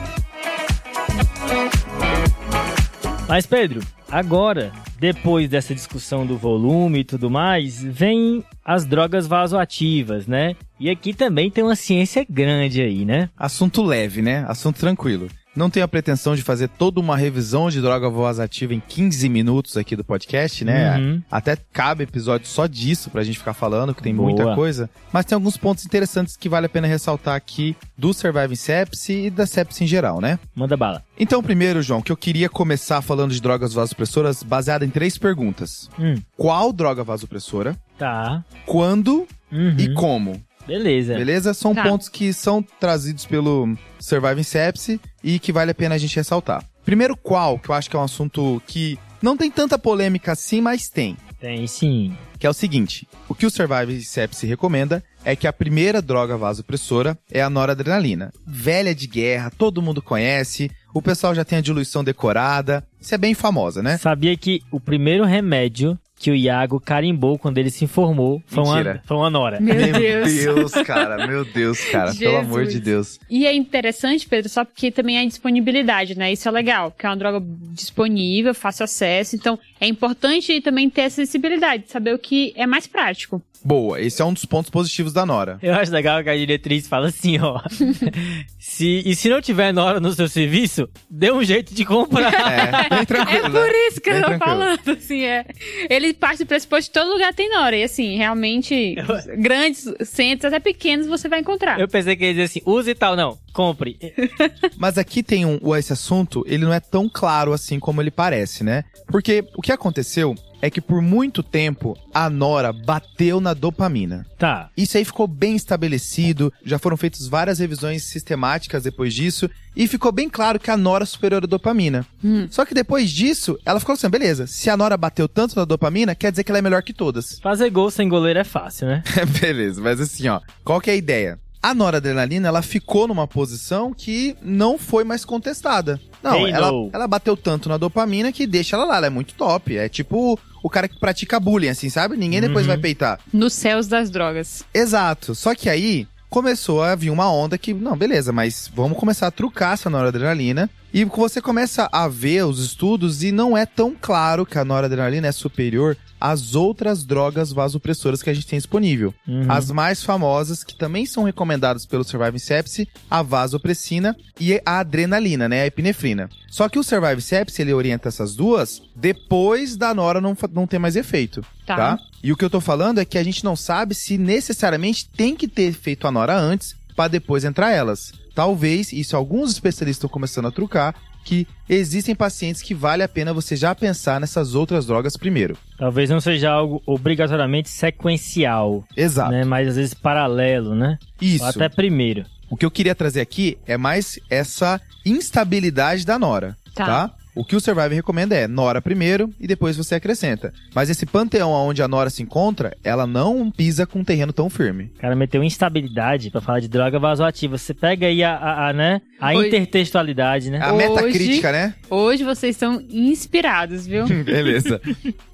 Mas, Pedro, agora, depois dessa discussão do volume e tudo mais, vem as drogas vasoativas, né? E aqui também tem uma ciência grande aí, né? Assunto leve, né? Assunto tranquilo. Não tenho a pretensão de fazer toda uma revisão de droga voz ativa em 15 minutos aqui do podcast, né? Uhum. Até cabe episódio só disso pra gente ficar falando, que tem Boa. muita coisa. Mas tem alguns pontos interessantes que vale a pena ressaltar aqui do Surviving Sepsi e da sepsi em geral, né? Manda bala. Então, primeiro, João, que eu queria começar falando de drogas vasopressoras baseada em três perguntas. Hum. Qual droga vasopressora? Tá. Quando uhum. e como? Beleza. Beleza? São tá. pontos que são trazidos pelo Surviving Sepsi e que vale a pena a gente ressaltar. Primeiro, qual, que eu acho que é um assunto que não tem tanta polêmica assim, mas tem. Tem sim. Que é o seguinte: o que o Surviving Sepsi recomenda é que a primeira droga vasopressora é a noradrenalina. Velha de guerra, todo mundo conhece, o pessoal já tem a diluição decorada, isso é bem famosa, né? Sabia que o primeiro remédio que o Iago carimbou quando ele se informou foi, uma, foi uma nora. Meu Deus. Meu Deus, cara. Meu Deus, cara. Pelo amor de Deus. E é interessante, Pedro, só porque também é disponibilidade, né? Isso é legal, porque é uma droga disponível, fácil acesso. Então, é importante também ter acessibilidade, saber o que é mais prático. Boa, esse é um dos pontos positivos da Nora. Eu acho legal que a diretriz fala assim, ó. se, e se não tiver Nora no seu serviço, dê um jeito de comprar. É, bem tranquilo. É por né? isso que bem eu tô tranquilo. falando, assim, é. Ele parte do pressuposto que todo lugar tem Nora. E assim, realmente, eu... grandes centros, até pequenos, você vai encontrar. Eu pensei que ele ia dizer assim, use e tal, não, compre. Mas aqui tem um, esse assunto, ele não é tão claro assim como ele parece, né? Porque o que aconteceu é que por muito tempo a Nora bateu na dopamina. Tá. Isso aí ficou bem estabelecido, já foram feitas várias revisões sistemáticas depois disso, e ficou bem claro que a Nora é superior à dopamina. Hum. Só que depois disso, ela ficou assim, beleza, se a Nora bateu tanto na dopamina, quer dizer que ela é melhor que todas. Fazer gol sem goleiro é fácil, né? beleza, mas assim, ó, qual que é a ideia? A noradrenalina, ela ficou numa posição que não foi mais contestada. Não, ela, ela bateu tanto na dopamina que deixa ela lá, ela é muito top. É tipo o cara que pratica bullying, assim, sabe? Ninguém depois uhum. vai peitar. Nos céus das drogas. Exato. Só que aí começou a vir uma onda que, não, beleza, mas vamos começar a trucar essa noradrenalina. E você começa a ver os estudos e não é tão claro que a noradrenalina é superior às outras drogas vasopressoras que a gente tem disponível. Uhum. As mais famosas, que também são recomendadas pelo Surviving Sepsis, a vasopressina e a adrenalina, né, a epinefrina. Só que o Surviving Sepsis, ele orienta essas duas depois da nora não, não ter mais efeito, tá. tá? E o que eu tô falando é que a gente não sabe se necessariamente tem que ter feito a nora antes para depois entrar elas. Talvez, isso alguns especialistas estão começando a trucar, que existem pacientes que vale a pena você já pensar nessas outras drogas primeiro. Talvez não seja algo obrigatoriamente sequencial. Exato. Né? Mas às vezes paralelo, né? Isso. Ou até primeiro. O que eu queria trazer aqui é mais essa instabilidade da Nora, tá? tá? O que o Survivor recomenda é Nora primeiro e depois você acrescenta. Mas esse panteão onde a Nora se encontra, ela não pisa com um terreno tão firme. O cara meteu instabilidade para falar de droga vasoativa. Você pega aí a, a, a né? A hoje, intertextualidade, né? A metacrítica, né? Hoje vocês estão inspirados, viu? Beleza.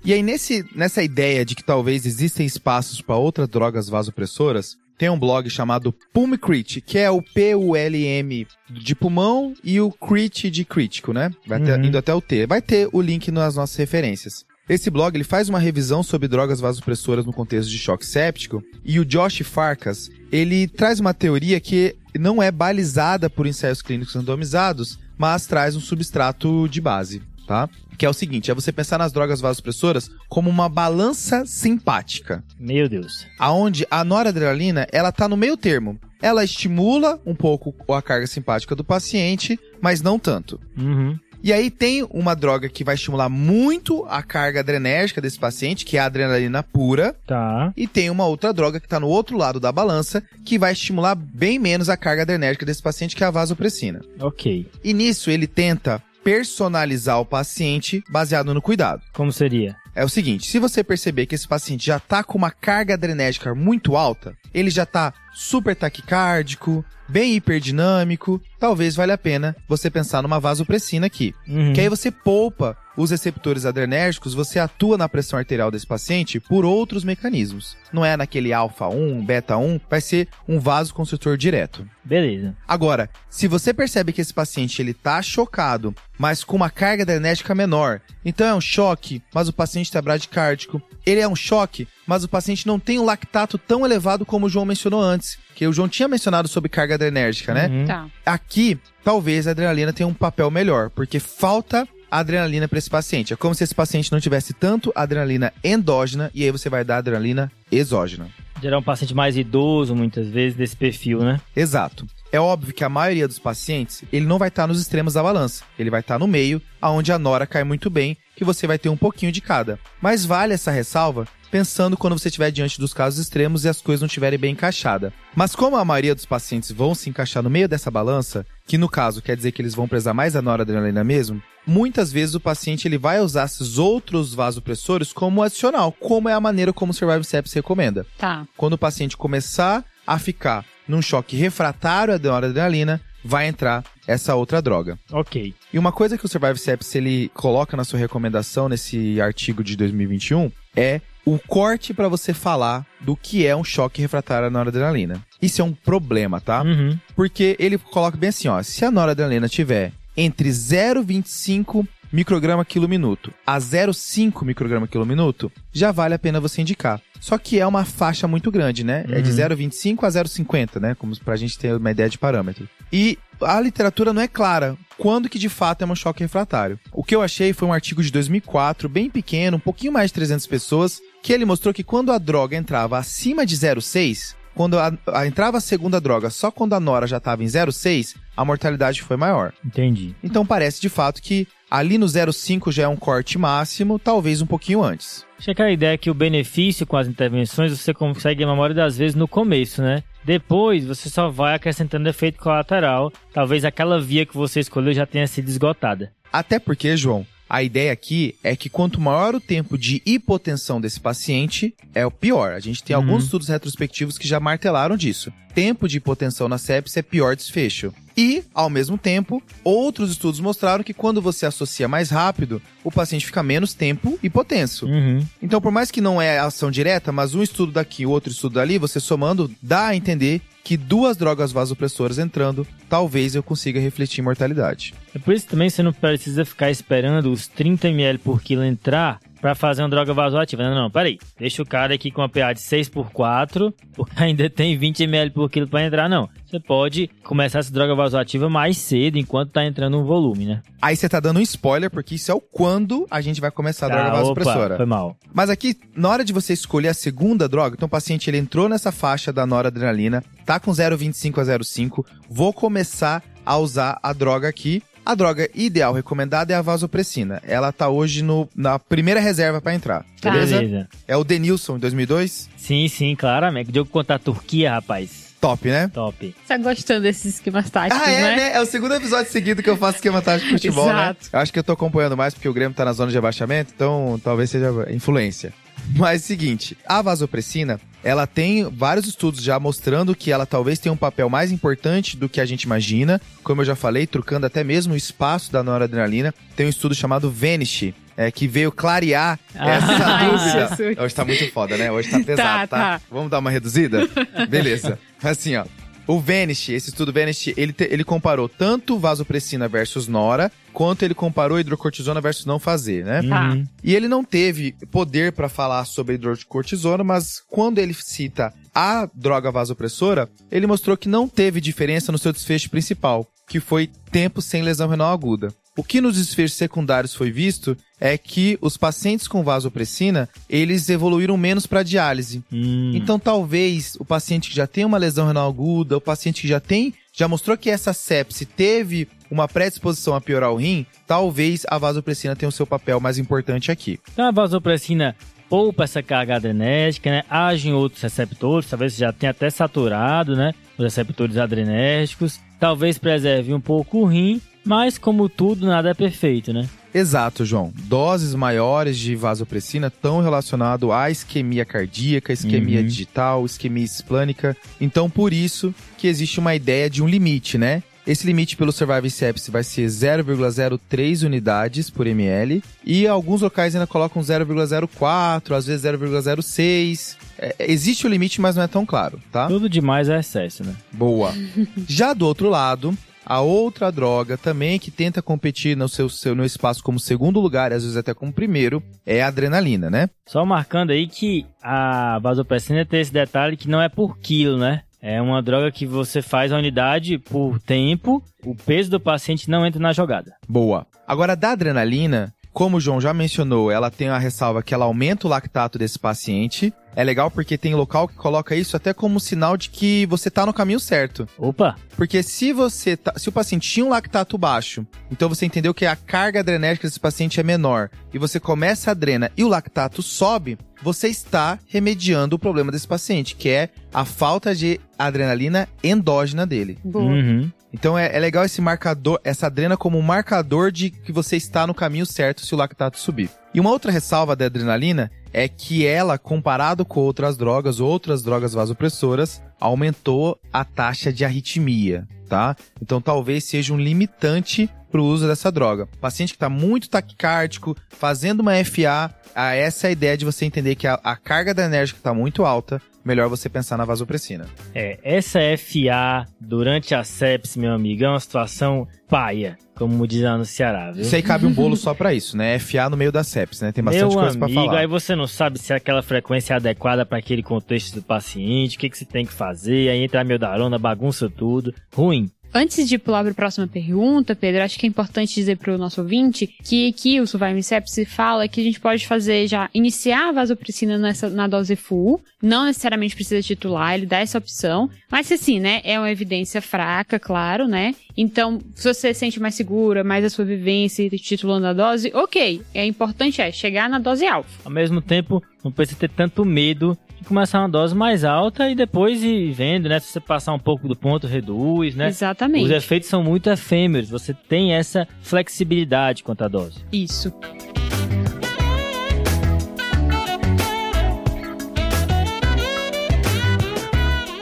E aí, nesse, nessa ideia de que talvez existem espaços para outras drogas vasopressoras, tem um blog chamado Pulmcrit, que é o P-U-L-M de pulmão e o crit de crítico, né? Vai ter, uhum. indo até o T. Vai ter o link nas nossas referências. Esse blog ele faz uma revisão sobre drogas vasopressoras no contexto de choque séptico e o Josh Farkas ele traz uma teoria que não é balizada por ensaios clínicos randomizados, mas traz um substrato de base, tá? Que é o seguinte, é você pensar nas drogas vasopressoras como uma balança simpática. Meu Deus. Aonde a noradrenalina, ela tá no meio termo. Ela estimula um pouco a carga simpática do paciente, mas não tanto. Uhum. E aí tem uma droga que vai estimular muito a carga adrenérgica desse paciente, que é a adrenalina pura. Tá. E tem uma outra droga que está no outro lado da balança, que vai estimular bem menos a carga adrenérgica desse paciente, que é a vasopressina. Ok. E nisso ele tenta personalizar o paciente baseado no cuidado. Como seria? é o seguinte: se você perceber que esse paciente já tá com uma carga adrenérgica muito alta, ele já tá super taquicárdico, bem hiperdinâmico, talvez valha a pena você pensar numa vasopressina aqui. Uhum. Que aí você poupa os receptores adrenérgicos, você atua na pressão arterial desse paciente por outros mecanismos. Não é naquele alfa 1, beta 1, vai ser um vasoconstritor direto. Beleza. Agora, se você percebe que esse paciente ele tá chocado, mas com uma carga adrenérgica menor, então é um choque, mas o paciente está bradicárdico. Ele é um choque, mas o paciente não tem um lactato tão elevado como o João mencionou antes, que o João tinha mencionado sobre carga adrenérgica, né? Uhum. Tá. Aqui, talvez a adrenalina tenha um papel melhor, porque falta adrenalina para esse paciente. É como se esse paciente não tivesse tanto adrenalina endógena e aí você vai dar adrenalina exógena. Gerar um paciente mais idoso, muitas vezes, desse perfil, né? Exato. É óbvio que a maioria dos pacientes, ele não vai estar nos extremos da balança. Ele vai estar no meio, aonde a nora cai muito bem, que você vai ter um pouquinho de cada. Mas vale essa ressalva pensando quando você estiver diante dos casos extremos e as coisas não estiverem bem encaixadas. Mas como a maioria dos pacientes vão se encaixar no meio dessa balança, que no caso quer dizer que eles vão prezar mais a noradrenalina mesmo, muitas vezes o paciente ele vai usar esses outros vasopressores como adicional, como é a maneira como o Survival Sepsis recomenda. Tá. Quando o paciente começar a ficar num choque refratário à noradrenalina, vai entrar essa outra droga. Ok. E uma coisa que o Survive Sepsis ele coloca na sua recomendação nesse artigo de 2021 é o corte para você falar do que é um choque refratário à noradrenalina. Isso é um problema, tá? Uhum. Porque ele coloca bem assim, ó, se a noradrenalina tiver entre 0,25 micrograma quilo minuto a 0,5 micrograma quilo minuto, já vale a pena você indicar. Só que é uma faixa muito grande, né? É de Uhum. 0,25 a 0,50, né? Como pra gente ter uma ideia de parâmetro. E a literatura não é clara quando que de fato é um choque refratário. O que eu achei foi um artigo de 2004, bem pequeno, um pouquinho mais de 300 pessoas, que ele mostrou que quando a droga entrava acima de 0,6, quando a, a- entrava a segunda droga só quando a nora já estava em 0,6, a mortalidade foi maior. Entendi. Então parece de fato que ali no 0,5 já é um corte máximo, talvez um pouquinho antes. Acho que a ideia é que o benefício com as intervenções você consegue a maioria das vezes no começo, né? Depois você só vai acrescentando efeito colateral. Talvez aquela via que você escolheu já tenha sido esgotada. Até porque, João, a ideia aqui é que quanto maior o tempo de hipotensão desse paciente, é o pior. A gente tem Uhum. alguns estudos retrospectivos que já martelaram disso. Tempo de hipotensão na sepsis é pior desfecho. E, ao mesmo tempo, outros estudos mostraram que quando você associa mais rápido, o paciente fica menos tempo hipotenso. Uhum. Então, por mais que não é ação direta, mas um estudo daqui, outro estudo dali, você somando, dá a entender que duas drogas vasopressoras entrando, talvez eu consiga refletir mortalidade. É por isso também você não precisa ficar esperando os 30 ml por quilo entrar pra fazer uma droga vasoativa. Não, não, peraí. Deixa o cara aqui com uma PA de 6 por 4, porque ainda tem 20 ml por quilo pra entrar, não. Você pode começar essa droga vasoativa mais cedo, enquanto tá entrando um volume, né? Aí você tá dando um spoiler, porque isso é o quando a gente vai começar a droga Ah, vasopressora. opa, foi mal. Mas aqui, na hora de você escolher a segunda droga, então o paciente ele entrou nessa faixa da noradrenalina, tá com 0,25 a 0,5, vou começar a usar a droga aqui. A droga ideal recomendada é a vasopressina. Ela tá hoje no, na primeira reserva pra entrar. Tá. Beleza? Beleza. É o Denilson, em 2002. Sim, sim, claramente. Jogo contra a Turquia, rapaz. Top, né? Top. Tá gostando desses esquemas táticos, Ah, é, né? né? É o segundo episódio seguido que eu faço esquema tático de futebol, Exato. né? Eu acho que eu tô acompanhando mais porque o Grêmio tá na zona de abaixamento, então talvez seja influência. Mas seguinte, a vasopressina, ela tem vários estudos já mostrando que ela talvez tenha um papel mais importante do que a gente imagina. Como eu já falei, trocando até mesmo o espaço da noradrenalina. Tem um estudo chamado Vanish, é, que veio clarear essa Ai, dúvida. Jesus. Hoje tá muito foda, né? Hoje tá pesado, tá? tá. Vamos dar uma reduzida? Beleza. Assim, ó. O Vanish, esse estudo Vanish, ele, te- ele comparou tanto vasopressina versus nora, quanto ele comparou hidrocortisona versus não fazer, né? Tá. Uhum. E ele não teve poder para falar sobre hidrocortisona, mas quando ele cita a droga vasopressora, ele mostrou que não teve diferença no seu desfecho principal, que foi tempo sem lesão renal aguda. O que nos desfechos secundários foi visto é que os pacientes com vasopressina, eles evoluíram menos para diálise. Hum. Então, talvez o paciente que já tem uma lesão renal aguda, o paciente que já tem, já mostrou que essa sepse teve uma predisposição a piorar o rim, talvez a vasopressina tenha o seu papel mais importante aqui. Então a vasopressina poupa essa carga adrenérgica, né? Age em outros receptores, talvez já tenha até saturado, né? Os receptores adrenérgicos. Talvez preserve um pouco o rim, mas como tudo, nada é perfeito, né? Exato, João. Doses maiores de vasopressina estão relacionadas à isquemia cardíaca, isquemia Uhum. digital, isquemia esplânica. Então, por isso que existe uma ideia de um limite, né? Esse limite pelo Survival Sepsis vai ser 0,03 unidades por ml e alguns locais ainda colocam 0,04, às vezes 0,06. É, existe o limite, mas não é tão claro, tá? Tudo demais é excesso, né? Boa. Já do outro lado, a outra droga também que tenta competir no seu, seu no espaço como segundo lugar, às vezes até como primeiro, é a adrenalina, né? Só marcando aí que a vasopressina tem esse detalhe que não é por quilo, né? É uma droga que você faz a unidade por tempo, o peso do paciente não entra na jogada. Boa. Agora, da adrenalina, como o João já mencionou, ela tem a ressalva que ela aumenta o lactato desse paciente. É legal porque tem local que coloca isso até como sinal de que você tá no caminho certo. Opa, Porque se você tá, se o paciente tinha um lactato baixo, então você entendeu que a carga adrenérgica desse paciente é menor, e você começa a drena e o lactato sobe, você está remediando o problema desse paciente, que é a falta de adrenalina endógena dele. Boa. Uhum. Então é, é legal esse marcador, essa adrena como um marcador de que você está no caminho certo se o lactato subir. E uma outra ressalva da adrenalina é que ela, comparado com outras drogas, outras drogas vasopressoras, aumentou a taxa de arritmia, tá? Então talvez seja um limitante para o uso dessa droga. Paciente que está muito taquicárdico, fazendo uma FA, essa é a ideia de você entender que a, a carga adrenérgica está muito alta, melhor você pensar na vasopressina. É, essa FA durante a sepsis, meu amigo, é uma situação paia, como diz lá no Ceará, viu? Isso aí cabe um bolo só pra isso, né? FA no meio da sepsis, né? Tem bastante Meu coisa pra amigo, falar. aí você não sabe se aquela frequência é adequada para aquele contexto do paciente, o que, que você tem que fazer, aí entra a meldarona, bagunça tudo. Ruim. Antes de pular para a próxima pergunta, Pedro, acho que é importante dizer para o nosso ouvinte que aqui o Surviving Sepsis fala que a gente pode fazer já, iniciar a vasopressina nessa, na dose full, não necessariamente precisa titular, ele dá essa opção, mas assim, né, é uma evidência fraca, claro, né, então, se você se sente mais segura, mais a sua vivência titulando a dose, ok, é importante é chegar na dose alfa. Ao mesmo tempo, não precisa ter tanto medo começar uma dose mais alta e depois ir vendo, né? Se você passar um pouco do ponto, reduz, né? Exatamente. Os efeitos são muito efêmeros, você tem essa flexibilidade quanto à dose. Isso.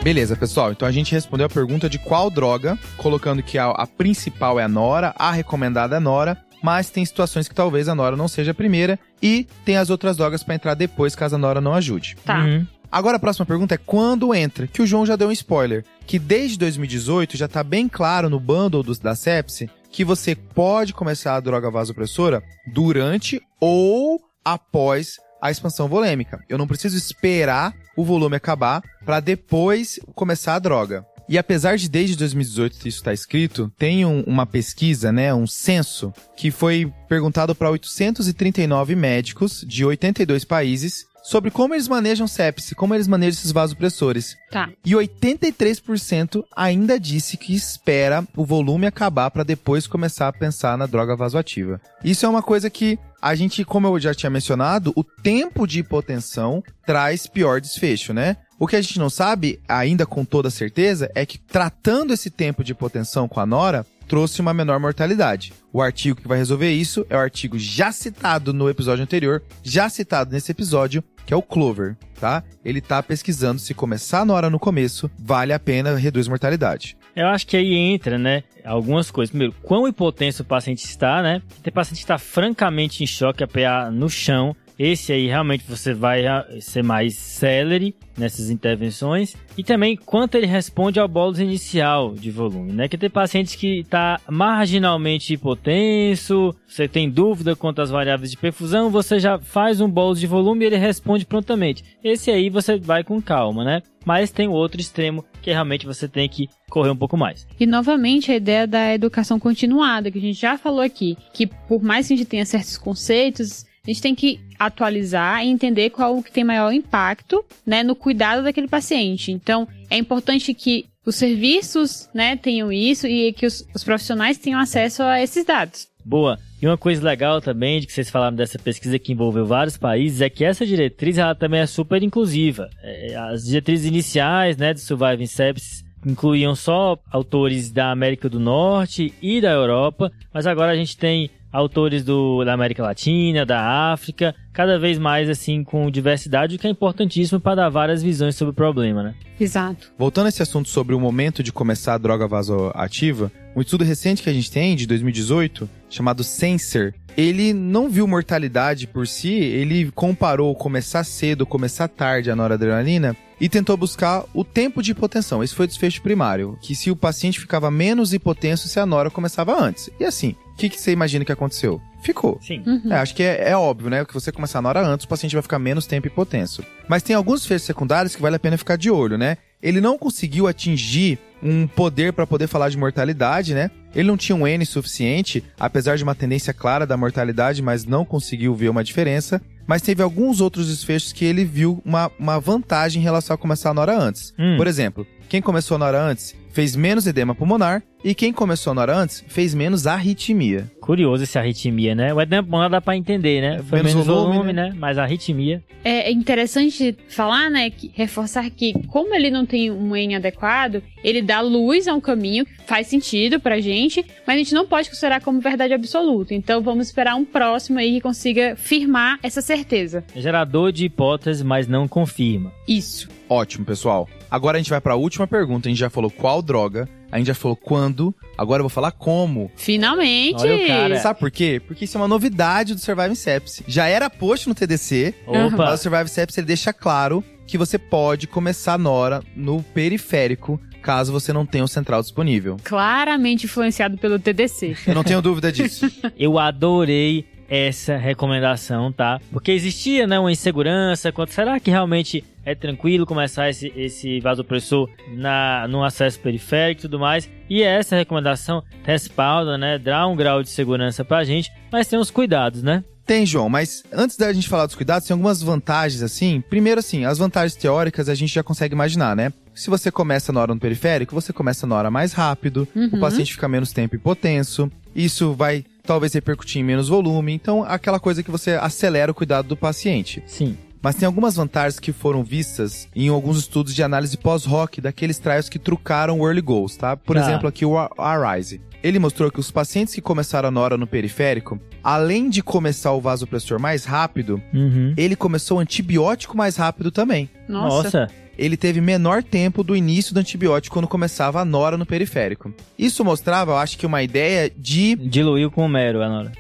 Beleza, pessoal. Então a gente respondeu a pergunta de qual droga, colocando que a, a principal é a Nora, a recomendada é a Nora, mas tem situações que talvez a Nora não seja a primeira e tem as outras drogas pra entrar depois caso a Nora não ajude. Tá. Uhum. Agora a próxima pergunta é quando entra? Que o João já deu um spoiler, que desde 2018 já tá bem claro no bundle dos, da sepsi que você pode começar a droga vasopressora durante ou após a expansão volêmica. Eu não preciso esperar o volume acabar para depois começar a droga. E apesar de desde 2018 isso está escrito, tem um- uma pesquisa, né, um censo, que foi perguntado para 839 médicos de 82 países sobre como eles manejam sepse, como eles manejam esses vasopressores. Tá. E 83% ainda disse que espera o volume acabar para depois começar a pensar na droga vasoativa. Isso é uma coisa que a gente, como eu já tinha mencionado, o tempo de hipotensão traz pior desfecho, né? O que a gente não sabe, ainda com toda certeza, é que tratando esse tempo de hipotensão com a Nora, trouxe uma menor mortalidade. O artigo que vai resolver isso é o artigo já citado no episódio anterior, já citado nesse episódio, que é o Clover, tá? Ele tá pesquisando se começar a Nora no começo, vale a pena, reduz mortalidade. Eu acho que aí entra, né, algumas coisas. Primeiro, quão hipotenso o paciente está, né? Tem paciente que está francamente em choque, a PA no chão. Esse aí realmente você vai ah, ser mais célere nessas intervenções. E também quanto ele responde ao bolus inicial de volume, né? Que tem pacientes que está marginalmente hipotenso, você tem dúvida quanto às variáveis de perfusão, você já faz um bolus de volume e ele responde prontamente. Esse aí você vai com calma, né? Mas tem o outro extremo que realmente você tem que correr um pouco mais. E novamente a ideia da educação continuada, que a gente já falou aqui, que por mais que a gente tenha certos conceitos, a gente tem que atualizar e entender qual o que tem maior impacto, né, no cuidado daquele paciente. Então, é importante que os serviços, né, tenham isso e que os, os profissionais tenham acesso a esses dados. Boa. E uma coisa legal também de que vocês falaram dessa pesquisa que envolveu vários países é que essa diretriz ela também é super inclusiva. É, as diretrizes iniciais, né, do Surviving Sepsis incluíam só autores da América do Norte e da Europa, mas agora a gente tem autores do, da América Latina, da África, cada vez mais assim com diversidade, o que é importantíssimo para dar várias visões sobre o problema, né? Exato. Voltando a esse assunto sobre o momento de começar a droga vasoativa, um estudo recente que a gente tem, de 2018, chamado Sensor, ele não viu mortalidade por si, ele comparou começar cedo, começar tarde a noradrenalina e tentou buscar o tempo de hipotensão. Esse foi o desfecho primário, que se o paciente ficava menos hipotenso se a nora começava antes. E assim, o que, que você imagina que aconteceu? Ficou. Sim. Uhum. É, acho que é, é óbvio, né? Que você começar a nora antes, o paciente vai ficar menos tempo hipotenso. Mas tem alguns efeitos secundários que vale a pena ficar de olho, né? Ele não conseguiu atingir um poder para poder falar de mortalidade, né? Ele não tinha um N suficiente, apesar de uma tendência clara da mortalidade, mas não conseguiu ver uma diferença. Mas teve alguns outros desfechos que ele viu uma, uma vantagem em relação a começar a nora antes. Hum. Por exemplo, quem começou a nora antes fez menos edema pulmonar e quem começou a nora antes fez menos arritmia. Curioso essa arritmia, né? O edema pulmonar dá pra entender, né? Foi Menos menos, volume, volume, né? Mas a arritmia... É interessante falar, né, que, reforçar que como ele não tem um N adequado, ele dá luz a um caminho que faz sentido pra gente, mas a gente não pode considerar como verdade absoluta. Então vamos esperar um próximo aí que consiga firmar essa certeza. É gerador de hipótese, mas não confirma. Isso. Ótimo, pessoal. Agora a gente vai para a última pergunta. A gente já falou qual droga, a gente já falou quando, agora eu vou falar como. Finalmente! Olha o cara. Sabe por quê? Porque isso é uma novidade do Survive Sepsis. Já era post no TDC, Opa! mas o Survive Sepsis ele deixa claro que você pode começar a Nora no periférico, caso você não tenha o central disponível. Claramente influenciado pelo TDC. Eu não tenho dúvida disso. Eu adorei essa recomendação, tá? Porque existia, né, uma insegurança quanto será que realmente é tranquilo começar esse, esse vasopressor na, no acesso periférico e tudo mais. E essa recomendação respalda, né, dá um grau de segurança pra gente, mas tem uns cuidados, né? Tem, João, mas antes da gente falar dos cuidados, tem algumas vantagens, assim. Primeiro, assim, as vantagens teóricas a gente já consegue imaginar, né? Se você começa na hora no periférico, você começa na hora mais rápido, o paciente fica menos tempo hipotenso, isso vai talvez repercutir em menos volume, então aquela coisa que você acelera o cuidado do paciente. Sim. Mas tem algumas vantagens que foram vistas em alguns estudos de análise pós-hoc daqueles trials que trucaram o early goals, tá? Por Tá. exemplo, aqui o Arise. Ele mostrou que os pacientes que começaram a nora no periférico, além de começar o vasopressor mais rápido, Uhum. ele começou o antibiótico mais rápido também. Nossa. Nossa. Ele teve menor tempo do início do antibiótico quando começava a nora no periférico. Isso mostrava, eu acho que uma ideia de Diluiu com o mero, Anora.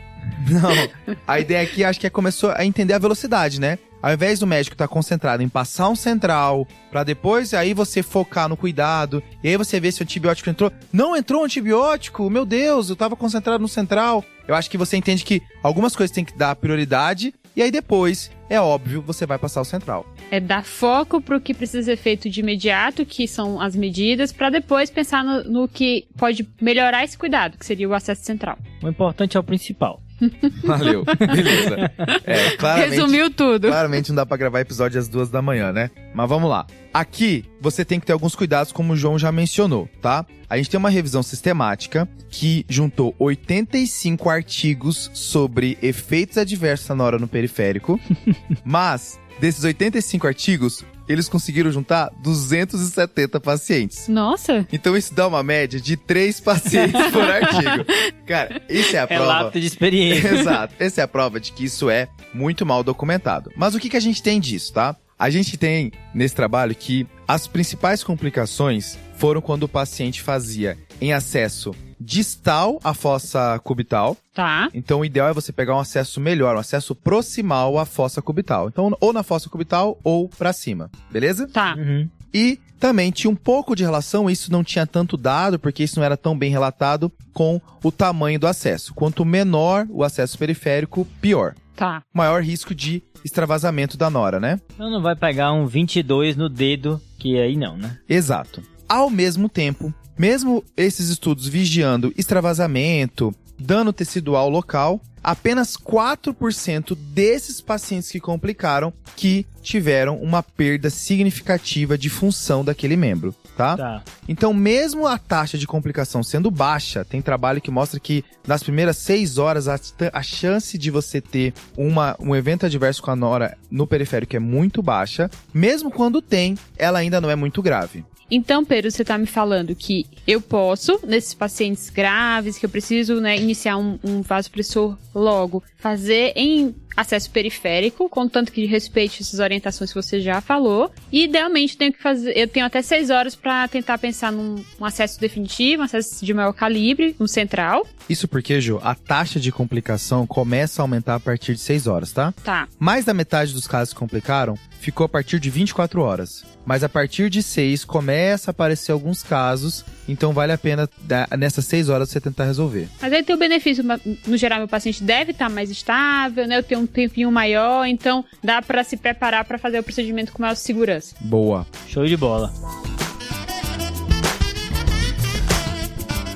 não. A ideia aqui acho que é começou a entender a velocidade, né? Ao invés do médico estar concentrado em passar um central, pra depois aí você focar no cuidado, e aí você vê se o antibiótico entrou. Não entrou um antibiótico, meu Deus, eu tava concentrado no central. Eu acho que você entende que algumas coisas tem que dar prioridade, e aí depois, é óbvio, você vai passar o central. É dar foco pro que precisa ser feito de imediato, que são as medidas, pra depois pensar no, no que pode melhorar esse cuidado, que seria o acesso central. O importante é o principal. Valeu, beleza. É, claramente. Resumiu tudo. Claramente não dá pra gravar episódio às duas da manhã, né? Mas vamos lá. Aqui, você tem que ter alguns cuidados, como o João já mencionou, tá? A gente tem uma revisão sistemática que juntou 85 artigos sobre efeitos adversos na hora no periférico, mas desses 85 artigos, eles conseguiram juntar 270 pacientes. Nossa, Então isso dá uma média de 3 pacientes por artigo. Cara, isso é a É prova. lápide de experiência. Exato. Essa é a prova de que isso é muito mal documentado. Mas o que, que a gente tem disso, tá? A gente tem nesse trabalho que as principais complicações foram quando o paciente fazia em acesso distal à fossa cubital. tá. Então o ideal é você pegar um acesso melhor, um acesso proximal à fossa cubital. Então ou na fossa cubital ou pra cima, beleza? Tá. Uhum. E também tinha um pouco de relação, isso não tinha tanto dado, porque isso não era tão bem relatado, com o tamanho do acesso. Quanto menor o acesso periférico, pior. Tá. Maior risco de extravasamento da nora, né? Então não vai pegar um 22 no dedo, que aí não, né? Exato. Ao mesmo tempo, mesmo esses estudos vigiando extravasamento, dano tecidual local, apenas 4% desses pacientes que complicaram que tiveram uma perda significativa de função daquele membro, tá? Tá. Então, mesmo a taxa de complicação sendo baixa, tem trabalho que mostra que nas primeiras seis horas a, a chance de você ter uma, um evento adverso com a nora no periférico é muito baixa. Mesmo quando tem, ela ainda não é muito grave. Então, Pedro, você tá me falando que eu posso, nesses pacientes graves, que eu preciso né, iniciar um, um vasopressor logo, fazer em acesso periférico, contanto que respeite essas orientações que você já falou. E idealmente tenho que fazer, eu tenho até seis horas para tentar pensar num um acesso definitivo, um acesso de maior calibre, um central. Isso porque, Ju, a taxa de complicação começa a aumentar a partir de 6 horas, tá? Tá. Mais da metade dos casos que complicaram ficou a partir de 24 horas. Mas a partir de 6 começa a aparecer alguns casos, então vale a pena nessas 6 horas você tentar resolver. Mas aí tem o benefício, no geral, meu paciente deve estar mais estável, né? Eu tenho um tempinho maior, então dá para se preparar para fazer o procedimento com maior segurança. Boa. Show de bola.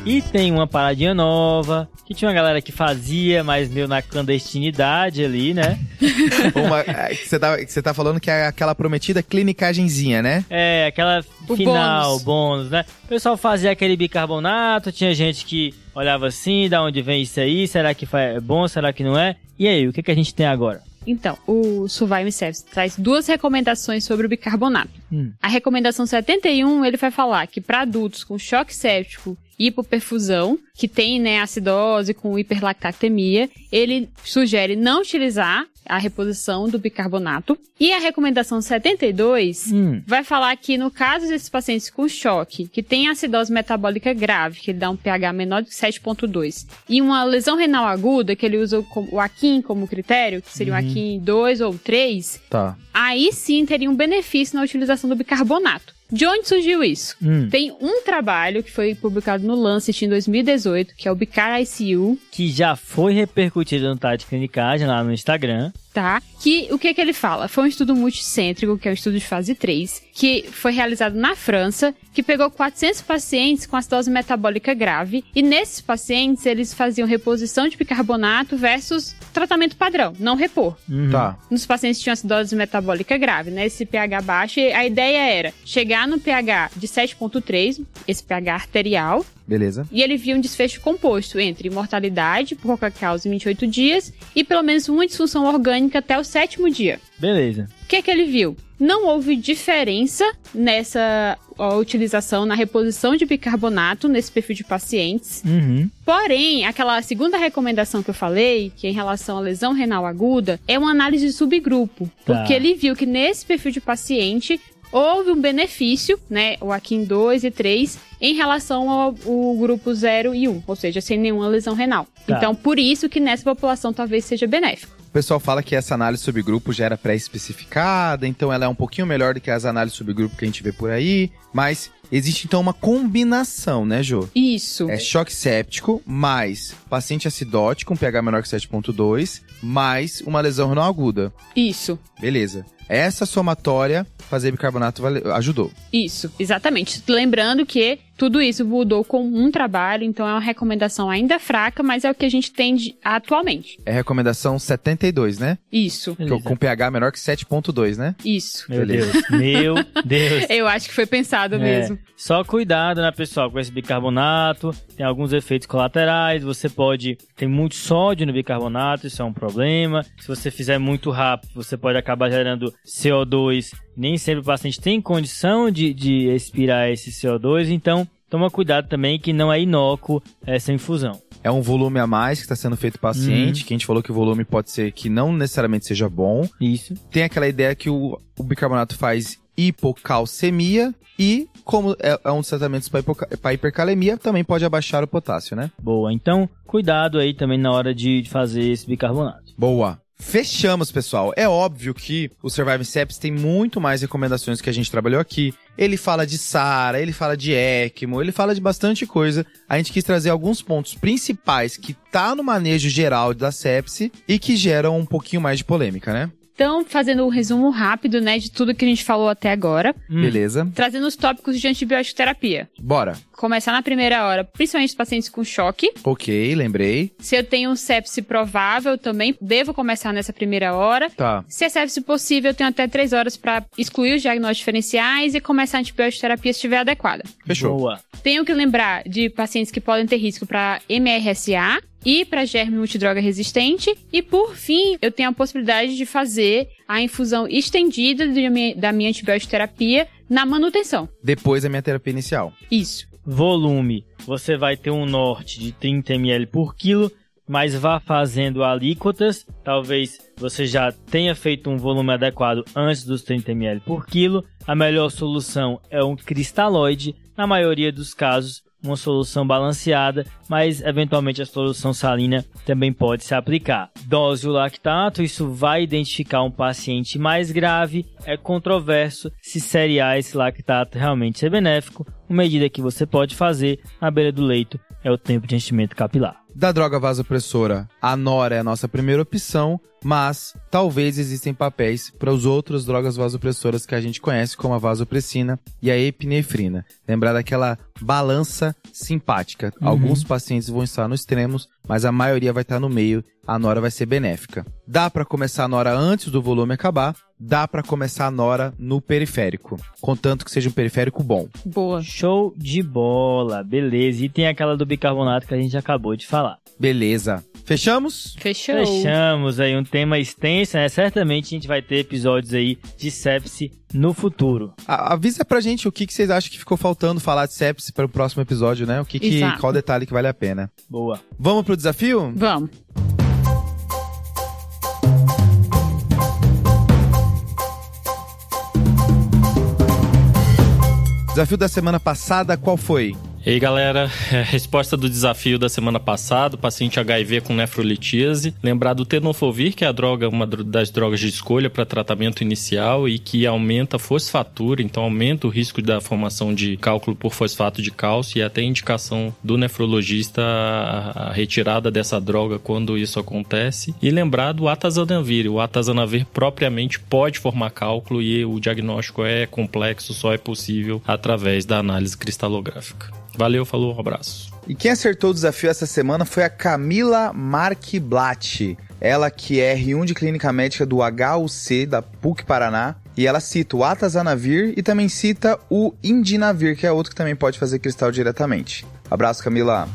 E tem uma paradinha nova, que tinha uma galera que fazia, mas meio na clandestinidade ali, né? uma, é, você, tá, você tá falando que é aquela prometida clinicagenzinha, né? É, aquela o final, bônus. bônus, né? O pessoal fazia aquele bicarbonato, tinha gente que olhava assim, da onde vem isso aí, será que é bom, será que não é? E aí, o que, que a gente tem agora? Então, o Survive Service traz duas recomendações sobre o bicarbonato. Hum. A recomendação 71, ele vai falar que para adultos com choque séptico hipoperfusão, que tem né, acidose com hiperlactatemia, ele sugere não utilizar a reposição do bicarbonato. E a recomendação 72 hum. vai falar que no caso desses pacientes com choque, que tem acidose metabólica grave, que ele dá um pH menor de 7.2, e uma lesão renal aguda, que ele usa o AKIN como critério, que seria uhum. um AKIN 2 ou 3, tá. aí sim teria um benefício na utilização do bicarbonato. De onde surgiu isso? Hum. Tem um trabalho que foi publicado no Lancet em 2018, que é o Bicar ICU. Que já foi repercutido no Tade Clinicagem lá no Instagram tá? Que o que que ele fala? Foi um estudo multicêntrico, que é um estudo de fase 3, que foi realizado na França, que pegou 400 pacientes com acidose metabólica grave, e nesses pacientes eles faziam reposição de bicarbonato versus tratamento padrão, não repor. Uhum. Tá. Nos pacientes que tinham acidose metabólica grave, né? Esse pH baixo, a ideia era chegar no pH de 7.3, esse pH arterial, Beleza. E ele viu um desfecho composto entre mortalidade por qualquer causa em 28 dias e pelo menos uma disfunção orgânica até o sétimo dia. Beleza. O que é que ele viu? Não houve diferença nessa utilização, na reposição de bicarbonato nesse perfil de pacientes. Uhum. Porém, aquela segunda recomendação que eu falei, que é em relação à lesão renal aguda, é uma análise de subgrupo. Tá. Porque ele viu que nesse perfil de paciente houve um benefício, né, o AKIN 2 e 3, em relação ao, ao, grupo 0 e 1, ou seja, sem nenhuma lesão renal. Tá. Então, por isso que nessa população talvez seja benéfico. O pessoal fala que essa análise subgrupo já era pré-especificada, então ela é um pouquinho melhor do que as análises subgrupo que a gente vê por aí, mas existe então uma combinação, né, Jo? Isso. É choque séptico mais paciente acidótico, com pH menor que 7.2, mais uma lesão renal aguda. Isso. Beleza. Essa somatória, fazer bicarbonato ajudou. Isso, exatamente. Lembrando que tudo isso mudou com um trabalho, então é uma recomendação ainda fraca, mas é o que a gente tem de, atualmente. É recomendação 72, né? Isso. Com pH menor que 7.2, né? Isso. Meu Beleza. Deus. Meu Deus. Eu acho que foi pensado é. mesmo. Só cuidado, né, pessoal, com esse bicarbonato. Tem alguns efeitos colaterais. Você pode. Tem muito sódio no bicarbonato, isso é um problema. Se você fizer muito rápido, você pode acabar gerando CO2 nem sempre o paciente tem condição de, de expirar esse CO2, então toma cuidado também que não é inócuo essa infusão. É um volume a mais que está sendo feito paciente, uhum. que a gente falou que o volume pode ser que não necessariamente seja bom. Isso. Tem aquela ideia que o, o bicarbonato faz hipocalcemia e, como é, é um dos tratamentos para hipercalemia, também pode abaixar o potássio, né? Boa, então cuidado aí também na hora de fazer esse bicarbonato. Boa. Fechamos, pessoal. É óbvio que o Surviving Sepsis tem muito mais recomendações que a gente trabalhou aqui. Ele fala de SARA, ele fala de ECMO, ele fala de bastante coisa. A gente quis trazer alguns pontos principais que tá no manejo geral da sepse e que geram um pouquinho mais de polêmica, né? Então, fazendo um resumo rápido, né, de tudo que a gente falou até agora. Hum. Beleza. Trazendo os tópicos de antibiótico terapia. Bora. Começar na primeira hora, principalmente os pacientes com choque. Ok, lembrei. Se eu tenho um sepse provável, também devo começar nessa primeira hora. Tá. Se é sepse possível, eu tenho até três horas para excluir os diagnósticos diferenciais e começar a antibiótico terapia se estiver adequada. Fechou. Boa. Tenho que lembrar de pacientes que podem ter risco para MRSA, e para germe multidroga resistente. E por fim, eu tenho a possibilidade de fazer a infusão estendida da minha, da minha antibiótico terapia Na manutenção. Depois da minha terapia inicial. Isso. Volume, você vai ter um norte de 30 ml por quilo, mas vá fazendo alíquotas. Talvez você já tenha feito um volume adequado antes dos 30 ml por quilo. A melhor solução é um cristalóide. Na maioria dos casos, uma solução balanceada, mas eventualmente a solução salina também pode se aplicar. Dose o lactato, isso vai identificar um paciente mais grave. É controverso se seriar esse lactato realmente é benéfico. Uma medida que você pode fazer na beira do leito é o tempo de enchimento capilar. Da droga vasopressora, a Nora é a nossa primeira opção, mas talvez existem papéis para as outras drogas vasopressoras que a gente conhece, como a vasopressina e a epinefrina. Lembrar daquela balança simpática. Uhum. Alguns pacientes vão estar nos extremos, mas a maioria vai estar no meio. A Nora vai ser benéfica. Dá para começar a Nora antes do volume acabar, dá para começar a Nora no periférico, contanto que seja um periférico bom. Boa. Show de bola, beleza. E tem aquela do bicarbonato que a gente acabou de falar. Beleza. Fechamos? Fechou. Fechamos aí um tema extenso, né? Certamente a gente vai ter episódios aí de sepsi no futuro. A- avisa pra gente o que, que vocês acham que ficou faltando falar de sepsis para o próximo episódio, né? O que, que Exato. qual detalhe que vale a pena. Boa. Vamos pro desafio? Vamos. Desafio da semana passada, qual foi? E aí, galera, é, resposta do desafio da semana passada, paciente HIV com nefrolitíase. Lembrar do tenofovir, que é a droga, uma das drogas de escolha para tratamento inicial e que aumenta a fosfatura, então aumenta o risco da formação de cálculo por fosfato de cálcio e até indicação do nefrologista a, a retirada dessa droga quando isso acontece. E lembrar do atazanavir. O atazanavir propriamente pode formar cálculo e o diagnóstico é complexo, só é possível através da análise cristalográfica. Valeu, falou, um abraço. E quem acertou o desafio essa semana foi a Camila Markblatt. Ela que é R1 de Clínica Médica do HUC da PUC Paraná. E ela cita o Atazanavir e também cita o Indinavir, que é outro que também pode fazer cristal diretamente. Abraço, Camila.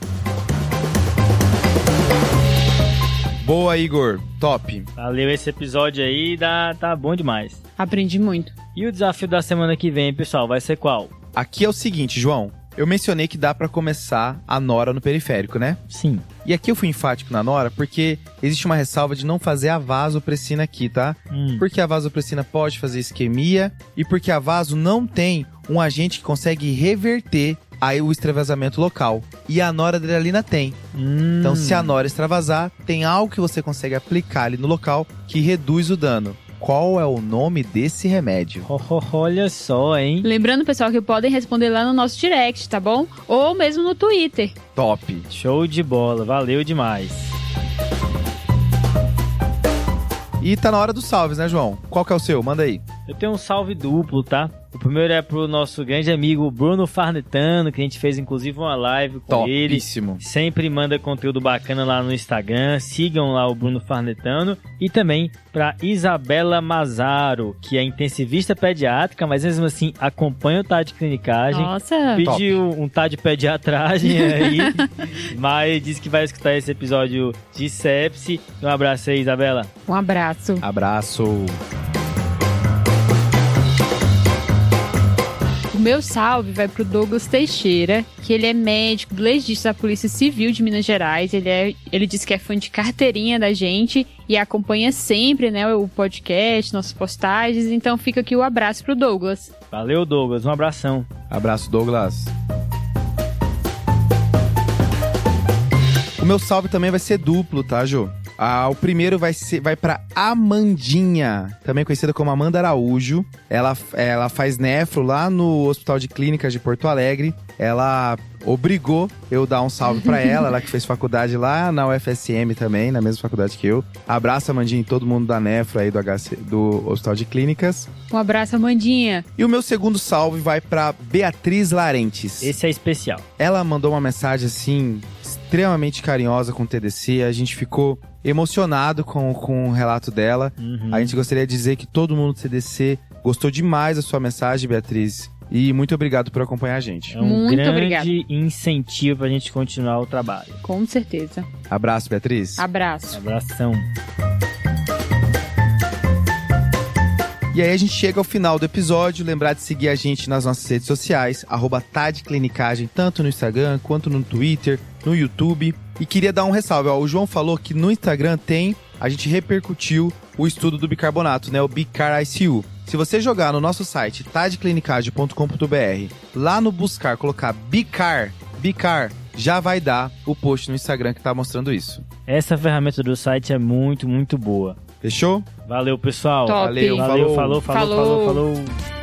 Boa, Igor. Top. Valeu esse episódio aí, dá, tá bom demais. Aprendi muito. E o desafio da semana que vem, pessoal, vai ser qual? Aqui é o seguinte, João. Eu mencionei que dá pra começar a Nora no periférico, né? Sim. E aqui eu fui enfático na Nora porque existe uma ressalva de não fazer a vasopressina aqui, tá? Hum. Porque a vasopressina pode fazer isquemia e porque a vaso não tem um agente que consegue reverter aí o extravasamento local. E a noradrenalina tem. Hum. Então, se a nora extravasar, tem algo que você consegue aplicar ali no local que reduz o dano. Qual é o nome desse remédio? Ho, ho, Olha só, hein? Lembrando, pessoal, que podem responder lá no nosso direct, tá bom? Ou mesmo no Twitter. Top. Show de bola, valeu demais. E tá na hora dos salves, né, João? Qual que é o seu? Manda aí. Eu tenho um salve duplo, tá? O primeiro é pro nosso grande amigo Bruno Farnetano, que a gente fez inclusive uma live com ele. Topíssimo. Sempre manda conteúdo bacana lá no Instagram. Sigam lá o Bruno Farnetano. E também para Isabela Mazaro, que é intensivista pediátrica, mas mesmo assim acompanha o TAD de clinicagem. Nossa. Pediu um tá de pediatragem aí, mas disse que vai escutar esse episódio de sepsi. Um abraço aí, Isabela. Um abraço. Abraço. Meu salve vai pro Douglas Teixeira, que ele é médico, legista da Polícia Civil de Minas Gerais. Ele, é, ele disse que é fã de carteirinha da gente e acompanha sempre, né, o podcast, nossas postagens. Então fica aqui o abraço pro Douglas. Valeu, Douglas. Um abração. Abraço, Douglas. O meu salve também vai ser duplo, tá, Jô? Ah, o primeiro vai ser vai para Amandinha, também conhecida como Amanda Araújo. Ela, ela faz nefro lá no Hospital de Clínicas de Porto Alegre. Ela obrigou eu dar um salve pra ela, ela que fez faculdade lá na UFSM também, na mesma faculdade que eu. Abraço, Amandinha, e todo mundo da nefro aí do, HC, do Hospital de Clínicas. Um abraço, Amandinha. E o meu segundo salve vai pra Beatriz Larentes. Esse é especial. Ela mandou uma mensagem assim, extremamente carinhosa com o TDC. A gente ficou emocionado com, com o relato dela. Uhum. A gente gostaria de dizer que todo mundo do TDC gostou demais da sua mensagem, Beatriz. E muito obrigado por acompanhar a gente. É um Muito grande obrigada. incentivo pra gente continuar o trabalho. Com certeza. Abraço, Beatriz. Abraço. Abração. E aí a gente chega ao final do episódio, lembrar de seguir a gente nas nossas redes sociais, arroba Tadclinicagem, tanto no Instagram quanto no Twitter, no YouTube. E queria dar um ressalve, ó, o João falou que no Instagram tem, a gente repercutiu o estudo do bicarbonato, né, o Bicar ICU. Se você jogar no nosso site tadclinicagem.com.br, lá no buscar colocar Bicar, Bicar, já vai dar o post no Instagram que tá mostrando isso. Essa ferramenta do site é muito, muito boa. Fechou? Valeu, pessoal. Top. Valeu, Valeu, falou. falou, falou, falou, Falou. falou.